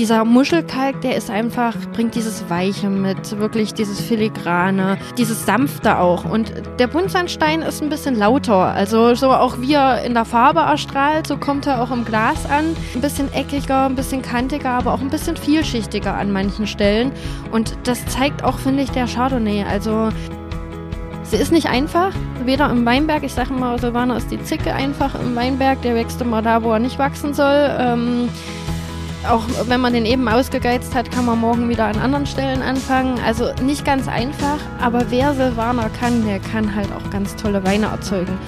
Dieser Muschelkalk, der ist einfach, bringt dieses Weiche mit, wirklich dieses Filigrane, dieses Sanfte auch. Und der Buntsandstein ist ein bisschen lauter. Also so auch wie er in der Farbe erstrahlt, so kommt er auch im Glas an. Ein bisschen eckiger, ein bisschen kantiger, aber auch ein bisschen vielschichtiger an manchen Stellen. Und das zeigt auch, finde ich, der Chardonnay. Also Sie ist nicht einfach, weder im Weinberg, ich sage immer, Silvaner ist die Zicke einfach im Weinberg, der wächst immer da, wo er nicht wachsen soll. Ähm, auch wenn man den eben ausgegeizt hat, kann man morgen wieder an anderen Stellen anfangen. Also nicht ganz einfach, aber wer Silvaner kann, der kann halt auch ganz tolle Weine erzeugen.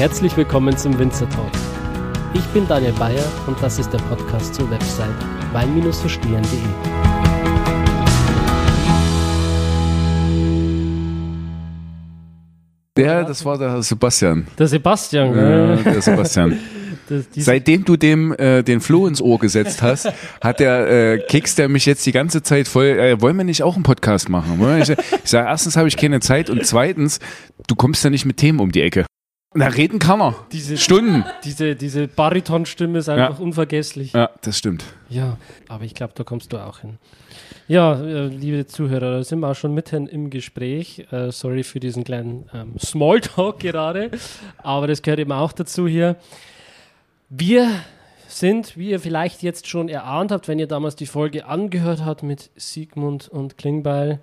Herzlich willkommen zum Winzer Talk. Ich bin Daniel Bayer und das ist der Podcast zur Website wein-verstehen.de. Der, das war der Sebastian. Der Sebastian, ja, der Sebastian. Das, Seitdem du dem äh, den Floh ins Ohr gesetzt hast, hat der äh, Keks, der mich jetzt die ganze Zeit voll, äh, wollen wir nicht auch einen Podcast machen? Ich, ich sage, erstens habe ich keine Zeit und zweitens, du kommst ja nicht mit Themen um die Ecke. Na, reden kann man. Diese Stunden. Diese, diese Baritonstimme ist einfach ja. unvergesslich. Ja, das stimmt. Ja, aber ich glaube, da kommst du auch hin. Ja, äh, liebe Zuhörer, da sind wir auch schon mitten im Gespräch. Äh, sorry für diesen kleinen ähm, Smalltalk gerade, aber das gehört eben auch dazu hier. Wir sind, wie ihr vielleicht jetzt schon erahnt habt, wenn ihr damals die Folge angehört habt mit Sigmund und Klingbeil,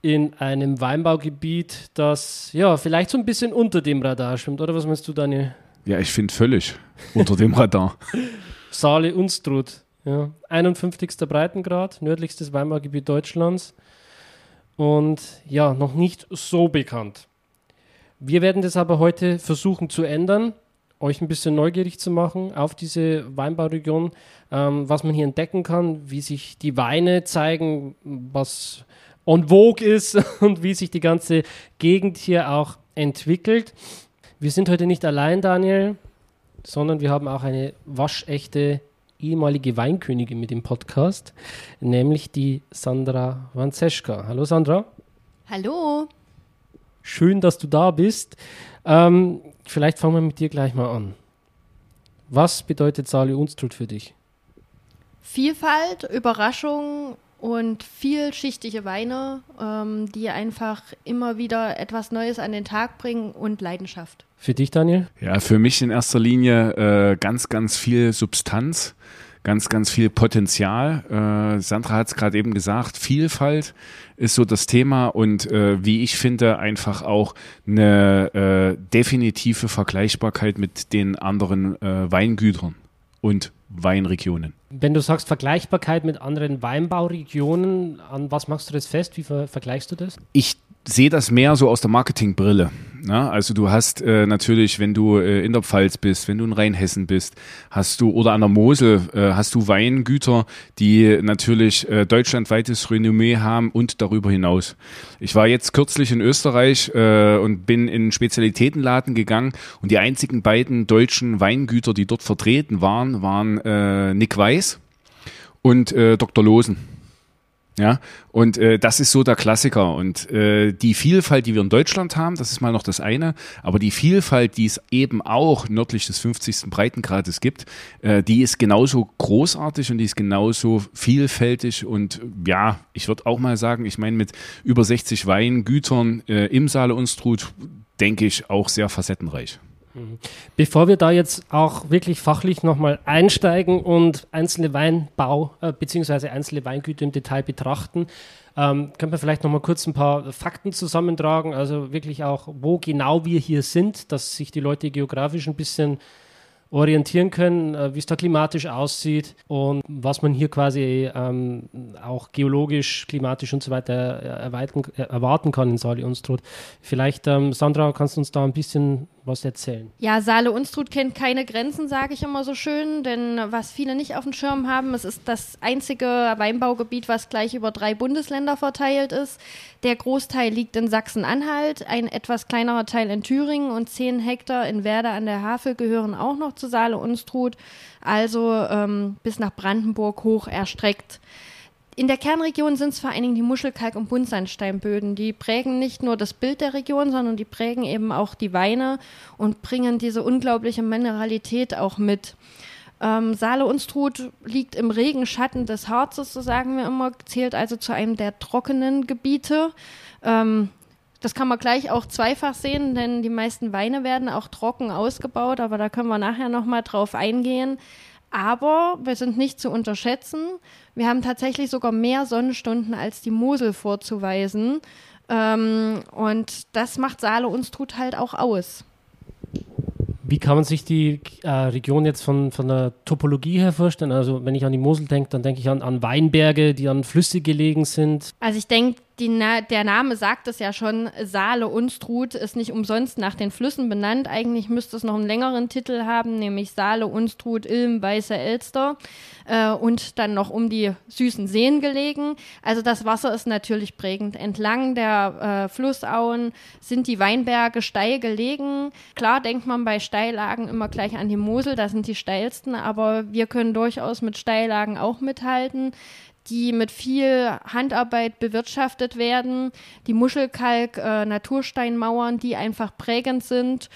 in einem Weinbaugebiet, das ja vielleicht so ein bisschen unter dem Radar schwimmt, oder was meinst du, Daniel? Ja, ich finde völlig unter dem Radar. Saale Unstrut, ja. 51. Breitengrad, nördlichstes Weinbaugebiet Deutschlands und ja, noch nicht so bekannt. Wir werden das aber heute versuchen zu ändern, euch ein bisschen neugierig zu machen auf diese Weinbauregion, ähm, was man hier entdecken kann, wie sich die Weine zeigen, was en vogue ist und wie sich die ganze Gegend hier auch entwickelt. Wir sind heute nicht allein, Daniel, sondern wir haben auch eine waschechte ehemalige Weinkönigin mit dem Podcast, nämlich die Sandra Wanzeschka. Hallo Sandra. Hallo. Schön, dass du da bist. Ähm, vielleicht fangen wir mit dir gleich mal an. Was bedeutet Sali Unstrut für dich? Vielfalt, Überraschung, und vielschichtige Weine, ähm, die einfach immer wieder etwas Neues an den Tag bringen und Leidenschaft. Für dich, Daniel? Ja, für mich in erster Linie äh, ganz, ganz viel Substanz, ganz, ganz viel Potenzial. Äh, Sandra hat es gerade eben gesagt, Vielfalt ist so das Thema und äh, wie ich finde, einfach auch eine äh, definitive Vergleichbarkeit mit den anderen äh, Weingütern und Weinregionen. Wenn du sagst Vergleichbarkeit mit anderen Weinbauregionen, an was machst du das fest? Wie ver vergleichst du das? Ich sehe das mehr so aus der Marketingbrille. Ne? Also du hast äh, natürlich, wenn du äh, in der Pfalz bist, wenn du in Rheinhessen bist, hast du oder an der Mosel äh, hast du Weingüter, die natürlich äh, deutschlandweites Renommee haben und darüber hinaus. Ich war jetzt kürzlich in Österreich äh, und bin in Spezialitätenladen gegangen und die einzigen beiden deutschen Weingüter, die dort vertreten waren, waren äh, Nick Weiß und äh, Dr. Losen. Ja, und äh, das ist so der Klassiker. Und äh, die Vielfalt, die wir in Deutschland haben, das ist mal noch das eine, aber die Vielfalt, die es eben auch nördlich des 50. Breitengrades gibt, äh, die ist genauso großartig und die ist genauso vielfältig. Und ja, ich würde auch mal sagen, ich meine, mit über 60 Weingütern äh, im Saale Unstrut, denke ich, auch sehr facettenreich. Bevor wir da jetzt auch wirklich fachlich nochmal einsteigen und einzelne Weinbau äh, bzw. einzelne Weingüter im Detail betrachten, ähm, können wir vielleicht nochmal kurz ein paar Fakten zusammentragen, also wirklich auch, wo genau wir hier sind, dass sich die Leute geografisch ein bisschen orientieren können, äh, wie es da klimatisch aussieht und was man hier quasi ähm, auch geologisch, klimatisch und so weiter erweiten, erwarten kann in Sali Unstrut. Vielleicht, ähm, Sandra, kannst du uns da ein bisschen was erzählen. Ja, Saale Unstrut kennt keine Grenzen, sage ich immer so schön, denn was viele nicht auf dem Schirm haben, es ist das einzige Weinbaugebiet, was gleich über drei Bundesländer verteilt ist. Der Großteil liegt in Sachsen-Anhalt, ein etwas kleinerer Teil in Thüringen und zehn Hektar in Werder an der Havel gehören auch noch zu Saale Unstrut, also ähm, bis nach Brandenburg hoch erstreckt. In der Kernregion sind es vor allen Dingen die Muschelkalk- und Buntsandsteinböden. Die prägen nicht nur das Bild der Region, sondern die prägen eben auch die Weine und bringen diese unglaubliche Mineralität auch mit. Ähm, Saale Unstrut liegt im Regenschatten des Harzes, so sagen wir immer, zählt also zu einem der trockenen Gebiete. Ähm, das kann man gleich auch zweifach sehen, denn die meisten Weine werden auch trocken ausgebaut, aber da können wir nachher nochmal drauf eingehen. Aber wir sind nicht zu unterschätzen. Wir haben tatsächlich sogar mehr Sonnenstunden als die Mosel vorzuweisen. Ähm, und das macht Saale uns tut halt auch aus. Wie kann man sich die äh, Region jetzt von, von der Topologie her vorstellen? Also wenn ich an die Mosel denke, dann denke ich an, an Weinberge, die an Flüsse gelegen sind. Also ich denke, Na der Name sagt es ja schon, Saale Unstrut ist nicht umsonst nach den Flüssen benannt. Eigentlich müsste es noch einen längeren Titel haben, nämlich Saale Unstrut, Ilm, Weiße Elster äh, und dann noch um die süßen Seen gelegen. Also das Wasser ist natürlich prägend. Entlang der äh, Flussauen sind die Weinberge steil gelegen. Klar denkt man bei Steillagen immer gleich an die Mosel, das sind die steilsten, aber wir können durchaus mit Steillagen auch mithalten die mit viel Handarbeit bewirtschaftet werden, die Muschelkalk-Natursteinmauern, äh, die einfach prägend sind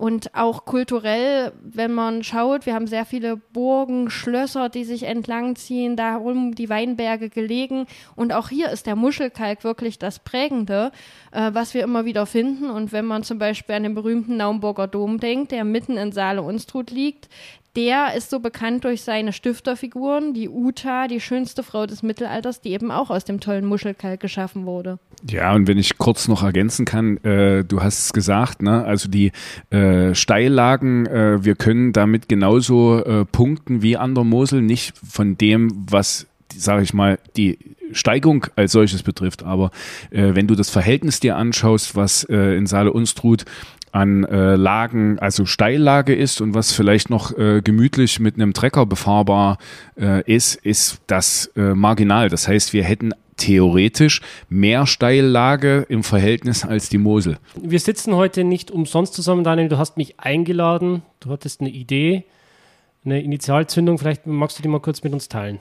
und auch kulturell, wenn man schaut, wir haben sehr viele Burgen, Schlösser, die sich entlangziehen, darum die Weinberge gelegen. Und auch hier ist der Muschelkalk wirklich das Prägende, äh, was wir immer wieder finden. Und wenn man zum Beispiel an den berühmten Naumburger Dom denkt, der mitten in Saale-Unstrut liegt, der ist so bekannt durch seine Stifterfiguren, die Uta, die schönste Frau des Mittelalters, die eben auch aus dem tollen Muschelkalk geschaffen wurde. Ja, und wenn ich kurz noch ergänzen kann, äh, du hast es gesagt, ne? also die äh, Steillagen, äh, wir können damit genauso äh, punkten wie an der Mosel, nicht von dem, was sage ich mal, die Steigung als solches betrifft. Aber äh, wenn du das Verhältnis dir anschaust, was äh, in Saale Unstrut an äh, Lagen, also Steillage ist und was vielleicht noch äh, gemütlich mit einem Trecker befahrbar äh, ist, ist das äh, marginal. Das heißt, wir hätten theoretisch mehr Steillage im Verhältnis als die Mosel. Wir sitzen heute nicht umsonst zusammen, Daniel. Du hast mich eingeladen, du hattest eine Idee, eine Initialzündung. Vielleicht magst du die mal kurz mit uns teilen.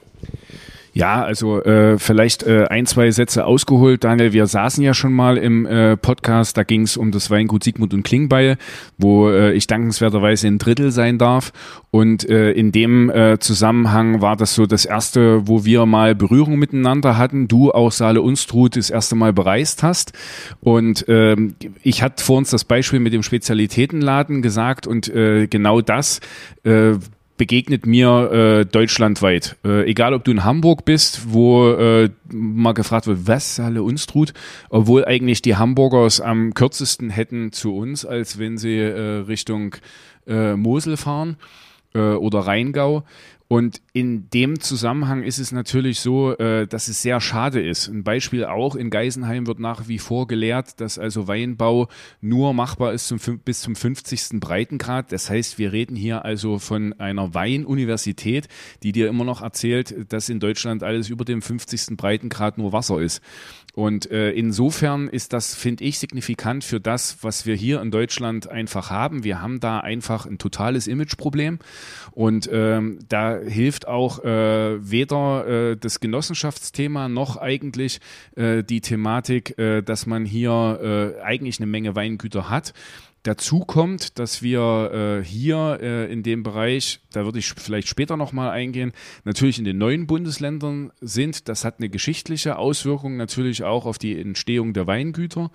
Ja, also äh, vielleicht äh, ein, zwei Sätze ausgeholt, Daniel. Wir saßen ja schon mal im äh, Podcast, da ging es um das Weingut Sigmund und Klingbeil, wo äh, ich dankenswerterweise ein Drittel sein darf. Und äh, in dem äh, Zusammenhang war das so das erste, wo wir mal Berührung miteinander hatten. Du auch Saale Unstrut das erste Mal bereist hast. Und ähm, ich hatte vor uns das Beispiel mit dem Spezialitätenladen gesagt und äh, genau das äh, begegnet mir äh, deutschlandweit. Äh, egal, ob du in Hamburg bist, wo äh, mal gefragt wird, was Halle Unstrut, obwohl eigentlich die Hamburgers am kürzesten hätten zu uns, als wenn sie äh, Richtung äh, Mosel fahren äh, oder Rheingau. Und in dem Zusammenhang ist es natürlich so, äh, dass es sehr schade ist. Ein Beispiel auch in Geisenheim wird nach wie vor gelehrt, dass also Weinbau nur machbar ist zum, bis zum 50. Breitengrad. Das heißt, wir reden hier also von einer Weinuniversität, die dir immer noch erzählt, dass in Deutschland alles über dem 50. Breitengrad nur Wasser ist. Und äh, insofern ist das, finde ich, signifikant für das, was wir hier in Deutschland einfach haben. Wir haben da einfach ein totales Imageproblem. Und ähm, da hilft auch äh, weder äh, das Genossenschaftsthema noch eigentlich äh, die Thematik, äh, dass man hier äh, eigentlich eine Menge Weingüter hat. Dazu kommt, dass wir äh, hier äh, in dem Bereich, da würde ich vielleicht später nochmal eingehen, natürlich in den neuen Bundesländern sind. Das hat eine geschichtliche Auswirkung natürlich auch auf die Entstehung der Weingüter.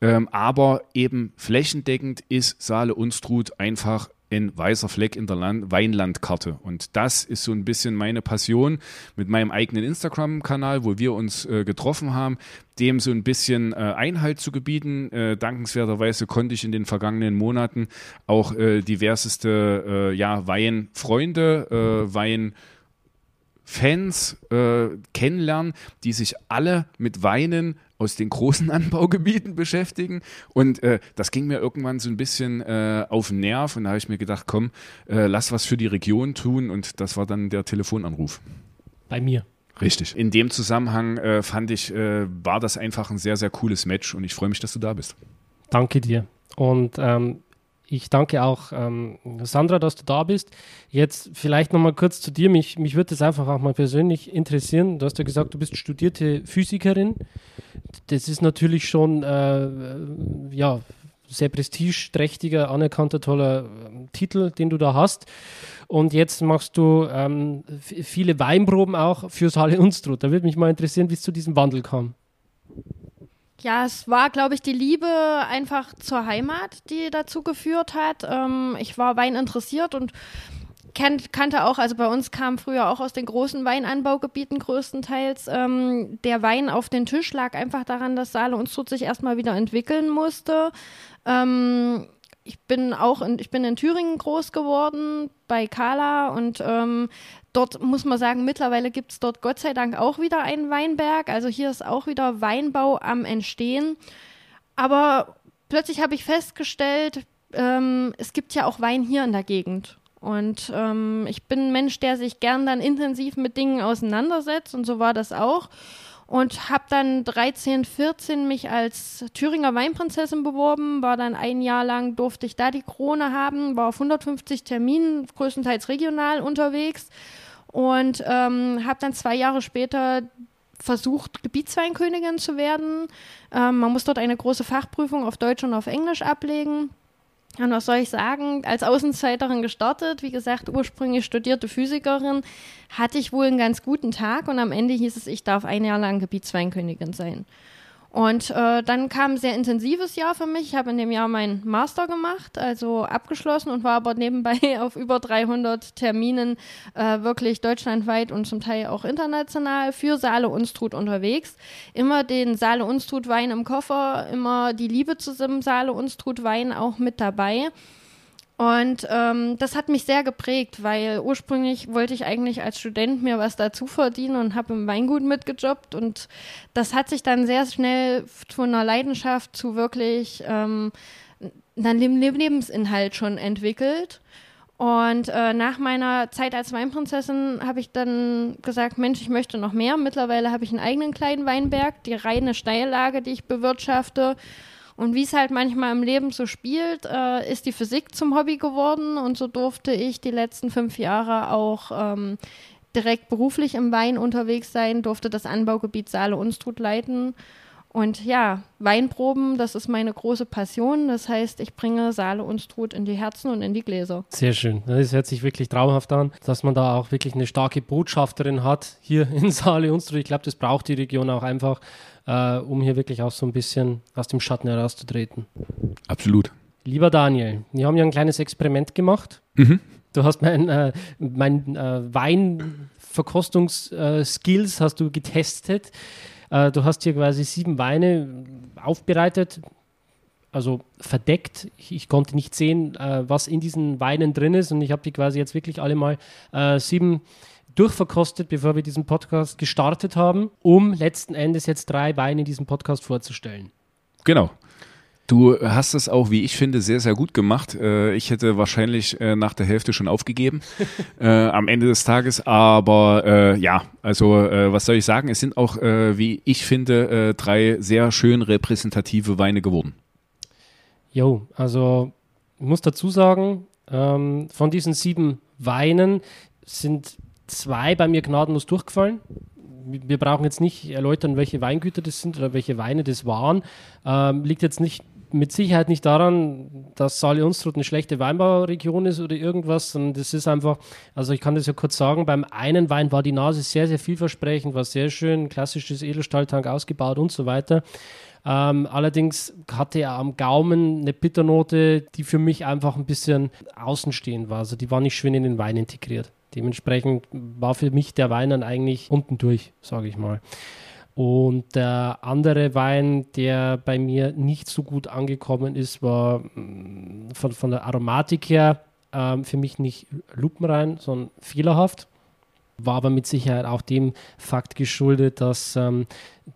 Ähm, aber eben flächendeckend ist Saale Unstrut einfach ein weißer Fleck in der Land Weinlandkarte. Und das ist so ein bisschen meine Passion mit meinem eigenen Instagram-Kanal, wo wir uns äh, getroffen haben, dem so ein bisschen äh, Einhalt zu gebieten. Äh, dankenswerterweise konnte ich in den vergangenen Monaten auch äh, diverseste äh, ja, Weinfreunde, äh, Wein Fans kennenlernen, die sich alle mit Weinen aus den großen Anbaugebieten beschäftigen. Und äh, das ging mir irgendwann so ein bisschen äh, auf den Nerv. Und da habe ich mir gedacht, komm, äh, lass was für die Region tun. Und das war dann der Telefonanruf. Bei mir. Richtig. In dem Zusammenhang äh, fand ich, äh, war das einfach ein sehr, sehr cooles Match und ich freue mich, dass du da bist. Danke dir. Und ähm, ich danke auch ähm, Sandra, dass du da bist. Jetzt vielleicht nochmal kurz zu dir. Mich, mich würde das einfach auch mal persönlich interessieren. Du hast ja gesagt, du bist studierte Physikerin. Das ist natürlich schon äh, ja, sehr prestigeträchtiger, anerkannter, toller äh, Titel, den du da hast. Und jetzt machst du ähm, viele Weinproben auch für Saale Unstrut. Da würde mich mal interessieren, wie es zu diesem Wandel kam. Ja, es war, glaube ich, die Liebe einfach zur Heimat, die dazu geführt hat. Ähm, ich war Wein interessiert und kannte auch, also bei uns kam früher auch aus den großen Weinanbaugebieten größtenteils ähm, der Wein auf den Tisch, lag einfach daran, dass Saale Unstrut sich erstmal wieder entwickeln musste. Ähm, ich bin auch in, ich bin in Thüringen groß geworden bei Kala und ähm, Dort muss man sagen, mittlerweile gibt es dort Gott sei Dank auch wieder einen Weinberg. Also hier ist auch wieder Weinbau am Entstehen. Aber plötzlich habe ich festgestellt, ähm, es gibt ja auch Wein hier in der Gegend. Und ähm, ich bin ein Mensch, der sich gern dann intensiv mit Dingen auseinandersetzt und so war das auch. Und habe dann 13, 14 mich als Thüringer Weinprinzessin beworben, war dann ein Jahr lang, durfte ich da die Krone haben, war auf 150 Terminen, größtenteils regional unterwegs und ähm, habe dann zwei Jahre später versucht, Gebietsweinkönigin zu werden. Ähm, man muss dort eine große Fachprüfung auf Deutsch und auf Englisch ablegen. Und was soll ich sagen? Als Außenseiterin gestartet, wie gesagt, ursprünglich studierte Physikerin, hatte ich wohl einen ganz guten Tag und am Ende hieß es, ich darf ein Jahr lang Gebietsweinkönigin sein. Und äh, dann kam ein sehr intensives Jahr für mich. Ich habe in dem Jahr meinen Master gemacht, also abgeschlossen und war aber nebenbei auf über 300 Terminen äh, wirklich deutschlandweit und zum Teil auch international für Saale Unstrut unterwegs. Immer den Saale Unstrut Wein im Koffer, immer die Liebe zu dem Saale Unstrut Wein auch mit dabei. Und ähm, das hat mich sehr geprägt, weil ursprünglich wollte ich eigentlich als Student mir was dazu verdienen und habe im Weingut mitgejobbt. Und das hat sich dann sehr schnell von einer Leidenschaft zu wirklich ähm, einem Lebensinhalt schon entwickelt. Und äh, nach meiner Zeit als Weinprinzessin habe ich dann gesagt, Mensch, ich möchte noch mehr. Mittlerweile habe ich einen eigenen kleinen Weinberg, die reine Steillage, die ich bewirtschafte. Und wie es halt manchmal im Leben so spielt, äh, ist die Physik zum Hobby geworden und so durfte ich die letzten fünf Jahre auch ähm, direkt beruflich im Wein unterwegs sein, durfte das Anbaugebiet Saale-Unstrut leiten. Und ja, Weinproben, das ist meine große Passion. Das heißt, ich bringe Saale und Strut in die Herzen und in die Gläser. Sehr schön. Das hört sich wirklich traumhaft an, dass man da auch wirklich eine starke Botschafterin hat hier in Saale und Strut. Ich glaube, das braucht die Region auch einfach, äh, um hier wirklich auch so ein bisschen aus dem Schatten herauszutreten. Absolut. Lieber Daniel, wir haben ja ein kleines Experiment gemacht. Mhm. Du hast mein, äh, mein äh, Weinverkostungsskills hast du getestet. Äh, du hast hier quasi sieben Weine aufbereitet, also verdeckt. Ich, ich konnte nicht sehen, äh, was in diesen Weinen drin ist und ich habe die quasi jetzt wirklich alle mal äh, sieben durchverkostet, bevor wir diesen Podcast gestartet haben, um letzten Endes jetzt drei Weine in diesem Podcast vorzustellen. Genau. Du hast es auch, wie ich finde, sehr, sehr gut gemacht. Äh, ich hätte wahrscheinlich äh, nach der Hälfte schon aufgegeben äh, am Ende des Tages. Aber äh, ja, also äh, was soll ich sagen? Es sind auch, äh, wie ich finde, drei sehr schön repräsentative Weine geworden. Jo, also ich muss dazu sagen, ähm, von diesen sieben Weinen sind zwei bei mir gnadenlos durchgefallen. Wir brauchen jetzt nicht erläutern, welche Weingüter das sind oder welche Weine das waren. Ähm, liegt jetzt nicht mit Sicherheit nicht daran, dass Saale Unstrut eine schlechte Weinbauregion ist oder irgendwas, sondern das ist einfach, also ich kann das ja kurz sagen, beim einen Wein war die Nase sehr, sehr vielversprechend, war sehr schön, klassisches Edelstahltank ausgebaut und so weiter. Ähm, allerdings hatte er am Gaumen eine Bitternote, die für mich einfach ein bisschen außenstehend war. Also die war nicht schön in den Wein integriert. Dementsprechend war für mich der Wein dann eigentlich unten durch, sage ich mal. Und der andere Wein, der bei mir nicht so gut angekommen ist, war mm, von, von der Aromatik her äh, für mich nicht lupenrein, sondern fehlerhaft. War aber mit Sicherheit auch dem Fakt geschuldet, dass ähm,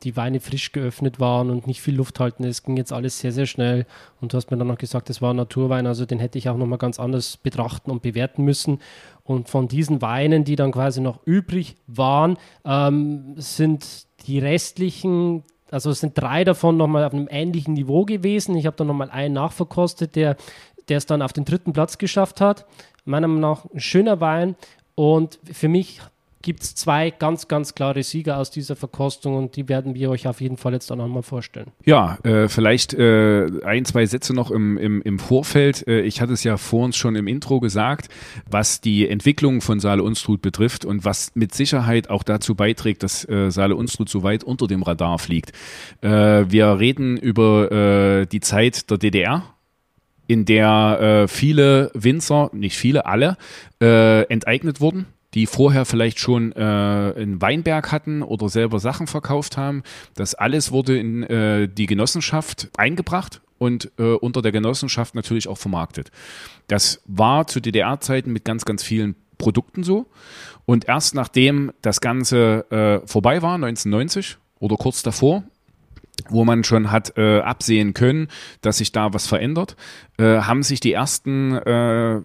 die Weine frisch geöffnet waren und nicht viel Luft halten. Es ging jetzt alles sehr, sehr schnell. Und du hast mir dann noch gesagt, es war ein Naturwein, also den hätte ich auch nochmal ganz anders betrachten und bewerten müssen. Und von diesen Weinen, die dann quasi noch übrig waren, ähm, sind die restlichen also es sind drei davon nochmal auf einem ähnlichen Niveau gewesen. Ich habe dann nochmal einen nachverkostet, der, es dann auf den dritten Platz geschafft hat. Meiner Meinung nach ein schöner Wein. Und für mich gibt es zwei ganz, ganz klare Sieger aus dieser Verkostung und die werden wir euch auf jeden Fall jetzt dann einmal vorstellen. Ja, äh, vielleicht äh, ein, zwei Sätze noch im, im, im Vorfeld. Äh, ich hatte es ja vor uns schon im Intro gesagt, was die Entwicklung von Saale Unstrut betrifft und was mit Sicherheit auch dazu beiträgt, dass äh, Saale Unstrut so weit unter dem Radar fliegt. Äh, wir reden über äh, die Zeit der DDR in der viele Winzer, nicht viele, alle, enteignet wurden die vorher vielleicht schon äh, einen Weinberg hatten oder selber Sachen verkauft haben. Das alles wurde in äh, die Genossenschaft eingebracht und äh, unter der Genossenschaft natürlich auch vermarktet. Das war zu DDR-Zeiten mit ganz, ganz vielen Produkten so. Und erst nachdem das Ganze äh, vorbei war, 1990 oder kurz davor, wo man schon hat äh, absehen können, dass sich da was verändert, äh, haben sich die ersten äh,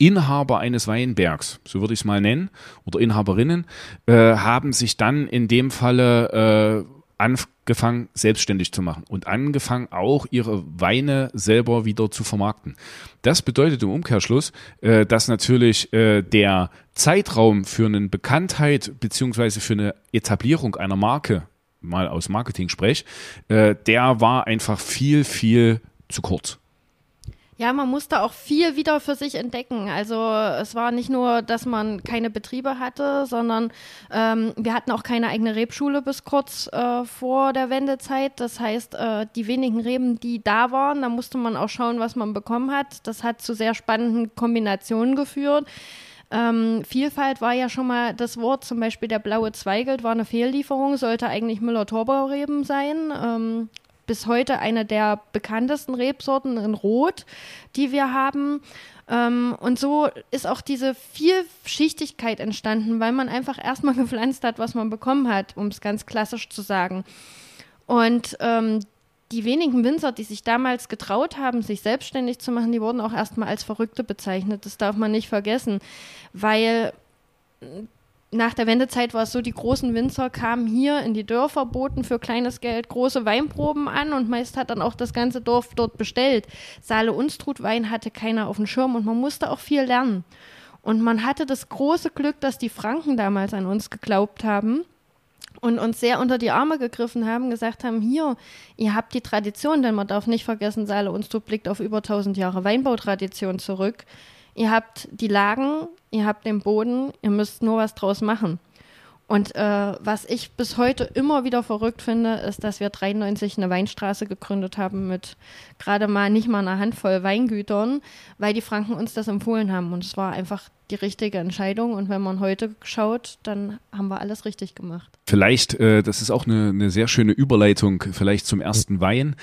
Inhaber eines Weinbergs, so würde ich es mal nennen, oder Inhaberinnen, äh, haben sich dann in dem Falle äh, angefangen, selbstständig zu machen und angefangen, auch ihre Weine selber wieder zu vermarkten. Das bedeutet im Umkehrschluss, äh, dass natürlich äh, der Zeitraum für eine Bekanntheit beziehungsweise für eine Etablierung einer Marke, mal aus Marketing sprech, äh, der war einfach viel, viel zu kurz. Ja, man musste auch viel wieder für sich entdecken. Also es war nicht nur, dass man keine Betriebe hatte, sondern ähm, wir hatten auch keine eigene Rebschule bis kurz äh, vor der Wendezeit. Das heißt, äh, die wenigen Reben, die da waren, da musste man auch schauen, was man bekommen hat. Das hat zu sehr spannenden Kombinationen geführt. Ähm, Vielfalt war ja schon mal das Wort, zum Beispiel der blaue Zweigelt war eine Fehllieferung, sollte eigentlich Müller-Thurgau-Reben sein. Ähm, bis heute eine der bekanntesten Rebsorten in Rot, die wir haben. Ähm, und so ist auch diese Vielschichtigkeit entstanden, weil man einfach erstmal gepflanzt hat, was man bekommen hat, um es ganz klassisch zu sagen. Und ähm, die wenigen Winzer, die sich damals getraut haben, sich selbstständig zu machen, die wurden auch erstmal als Verrückte bezeichnet. Das darf man nicht vergessen, weil nach der Wendezeit war es so, die großen Winzer kamen hier in die Dörfer, boten für kleines Geld große Weinproben an und meist hat dann auch das ganze Dorf dort bestellt. Saale Unstrut Wein hatte keiner auf dem Schirm und man musste auch viel lernen. Und man hatte das große Glück, dass die Franken damals an uns geglaubt haben und uns sehr unter die Arme gegriffen haben, gesagt haben, hier, ihr habt die Tradition, denn man darf nicht vergessen, Saale Unstrut blickt auf über 1000 Jahre Weinbautradition zurück. Ihr habt die Lagen, ihr habt den Boden, ihr müsst nur was draus machen. Und äh, was ich bis heute immer wieder verrückt finde, ist, dass wir 93 eine Weinstraße gegründet haben mit gerade mal nicht mal einer Handvoll Weingütern, weil die Franken uns das empfohlen haben. Und es war einfach die richtige Entscheidung. Und wenn man heute schaut, dann haben wir alles richtig gemacht. Vielleicht, äh, das ist auch eine, eine sehr schöne Überleitung, vielleicht zum ersten Wein.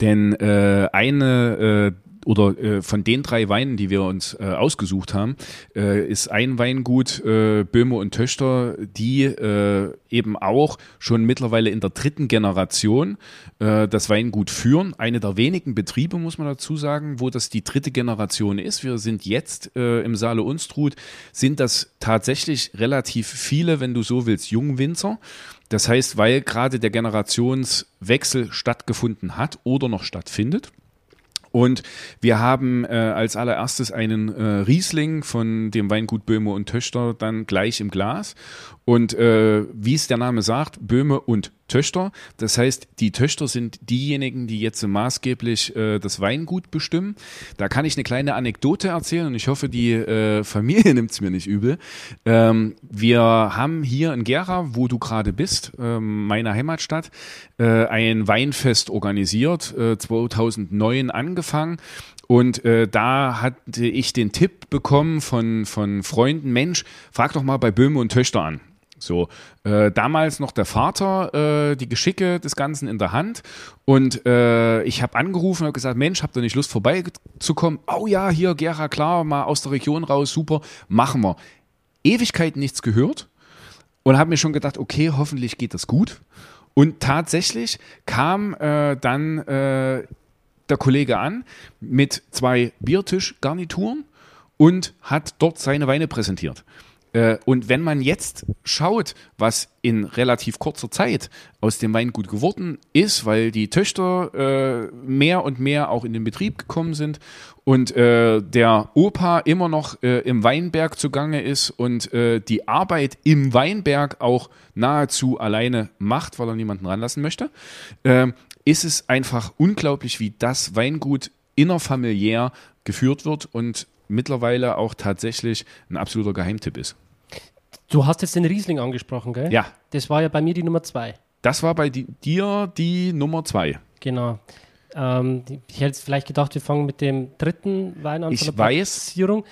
Denn äh, eine äh, oder äh, von den drei Weinen, die wir uns äh, ausgesucht haben, äh, ist ein Weingut äh, Böhme und Töchter, die äh, eben auch schon mittlerweile in der dritten Generation äh, das Weingut führen. Eine der wenigen Betriebe, muss man dazu sagen, wo das die dritte Generation ist. Wir sind jetzt äh, im Saale Unstrut, sind das tatsächlich relativ viele, wenn du so willst, Jungwinzer. Das heißt, weil gerade der Generationswechsel stattgefunden hat oder noch stattfindet. Und wir haben äh, als allererstes einen äh, Riesling von dem Weingut Böhme und Töchter dann gleich im Glas. Und äh, wie es der Name sagt, Böhme und Töchter. Das heißt, die Töchter sind diejenigen, die jetzt maßgeblich äh, das Weingut bestimmen. Da kann ich eine kleine Anekdote erzählen und ich hoffe, die äh, Familie nimmt es mir nicht übel. Ähm, wir haben hier in Gera, wo du gerade bist, äh, meiner Heimatstadt, äh, ein Weinfest organisiert, äh, 2009 angefangen. Und äh, da hatte ich den Tipp bekommen von, von Freunden, Mensch, frag doch mal bei Böhme und Töchter an. So, äh, damals noch der Vater, äh, die Geschicke des Ganzen in der Hand. Und äh, ich habe angerufen und gesagt, Mensch, habt ihr nicht Lust vorbeizukommen? Oh ja, hier, Gera, klar, mal aus der Region raus, super, machen wir. Ewigkeit nichts gehört. und habe mir schon gedacht, okay, hoffentlich geht das gut. Und tatsächlich kam äh, dann äh, der Kollege an mit zwei Biertischgarnituren und hat dort seine Weine präsentiert. Äh, und wenn man jetzt schaut, was in relativ kurzer Zeit aus dem Weingut geworden ist, weil die Töchter äh, mehr und mehr auch in den Betrieb gekommen sind und äh, der Opa immer noch äh, im Weinberg zugange ist und äh, die Arbeit im Weinberg auch nahezu alleine macht, weil er niemanden ranlassen möchte, äh, ist es einfach unglaublich, wie das Weingut innerfamiliär geführt wird und mittlerweile auch tatsächlich ein absoluter Geheimtipp ist. Du hast jetzt den Riesling angesprochen, gell? Ja. Das war ja bei mir die Nummer zwei. Das war bei di dir die Nummer zwei. Genau. Ähm, ich hätte jetzt vielleicht gedacht, wir fangen mit dem dritten Wein an Ich von der weiß. Warte,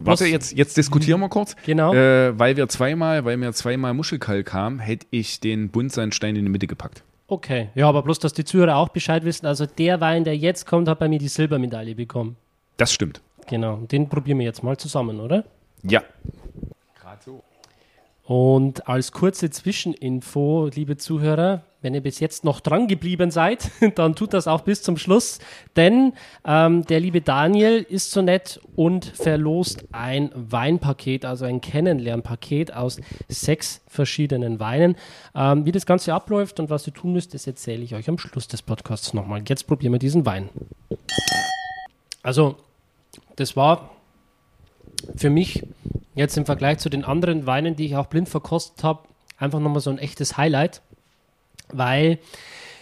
Was- jetzt, jetzt diskutieren wir kurz. Genau. Äh, weil wir zweimal, weil mir zweimal Muschelkalk kam, hätte ich den Buntsandstein in die Mitte gepackt. Okay. Ja, aber bloß, dass die Zuhörer auch Bescheid wissen. Also der Wein, der jetzt kommt, hat bei mir die Silbermedaille bekommen. Das stimmt. Genau. Den probieren wir jetzt mal zusammen, oder? Ja. Gerade so. Und als kurze Zwischeninfo, liebe Zuhörer, wenn ihr bis jetzt noch dran geblieben seid, dann tut das auch bis zum Schluss, denn ähm, der liebe Daniel ist so nett und verlost ein Weinpaket, also ein Kennenlernpaket aus sechs verschiedenen Weinen. Ähm, wie das Ganze abläuft und was ihr tun müsst, das erzähle ich euch am Schluss des Podcasts nochmal. Jetzt probieren wir diesen Wein. Also, das war für mich jetzt im Vergleich zu den anderen Weinen, die ich auch blind verkostet habe, einfach nochmal so ein echtes Highlight, weil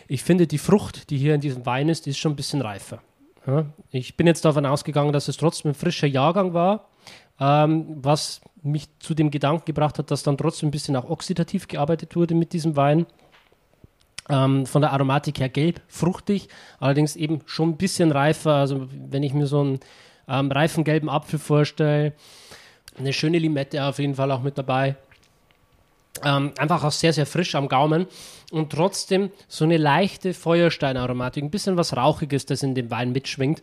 ich finde, die Frucht, die hier in diesem Wein ist, die ist schon ein bisschen reifer. Ja, ich bin jetzt davon ausgegangen, dass es trotzdem ein frischer Jahrgang war, ähm, was mich zu dem Gedanken gebracht hat, dass dann trotzdem ein bisschen auch oxidativ gearbeitet wurde mit diesem Wein. Ähm, von der Aromatik her gelb, fruchtig, allerdings eben schon ein bisschen reifer. Also wenn ich mir so einen ähm, reifen gelben Apfel vorstelle, eine schöne Limette auf jeden Fall auch mit dabei. Ähm, einfach auch sehr, sehr frisch am Gaumen und trotzdem so eine leichte Feuersteinaromatik, ein bisschen was Rauchiges, das in dem Wein mitschwingt.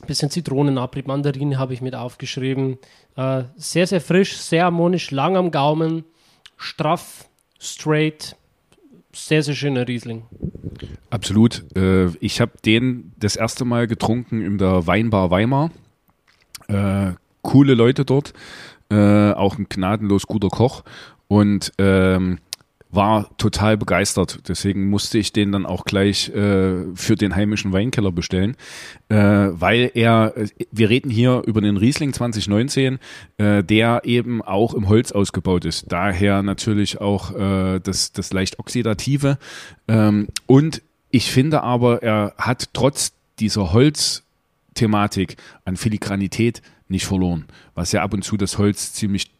Ein bisschen Zitronenabrieb, Mandarine habe ich mit aufgeschrieben. Äh, sehr, sehr frisch, sehr harmonisch, lang am Gaumen, straff, straight, sehr, sehr schöner Riesling. Absolut. Äh, ich habe den das erste Mal getrunken in der Weinbar Weimar. Äh, coole Leute dort, äh, auch ein gnadenlos guter Koch und ähm, war total begeistert. Deswegen musste ich den dann auch gleich für den heimischen Weinkeller bestellen, weil er, wir reden hier über den Riesling 2019, äh, der eben auch im Holz ausgebaut ist. Daher natürlich auch das, das leicht oxidative. Ähm, und ich finde aber, er hat trotz dieser Holzthematik an Filigranität nicht verloren, was ja ab und zu das Holz ziemlich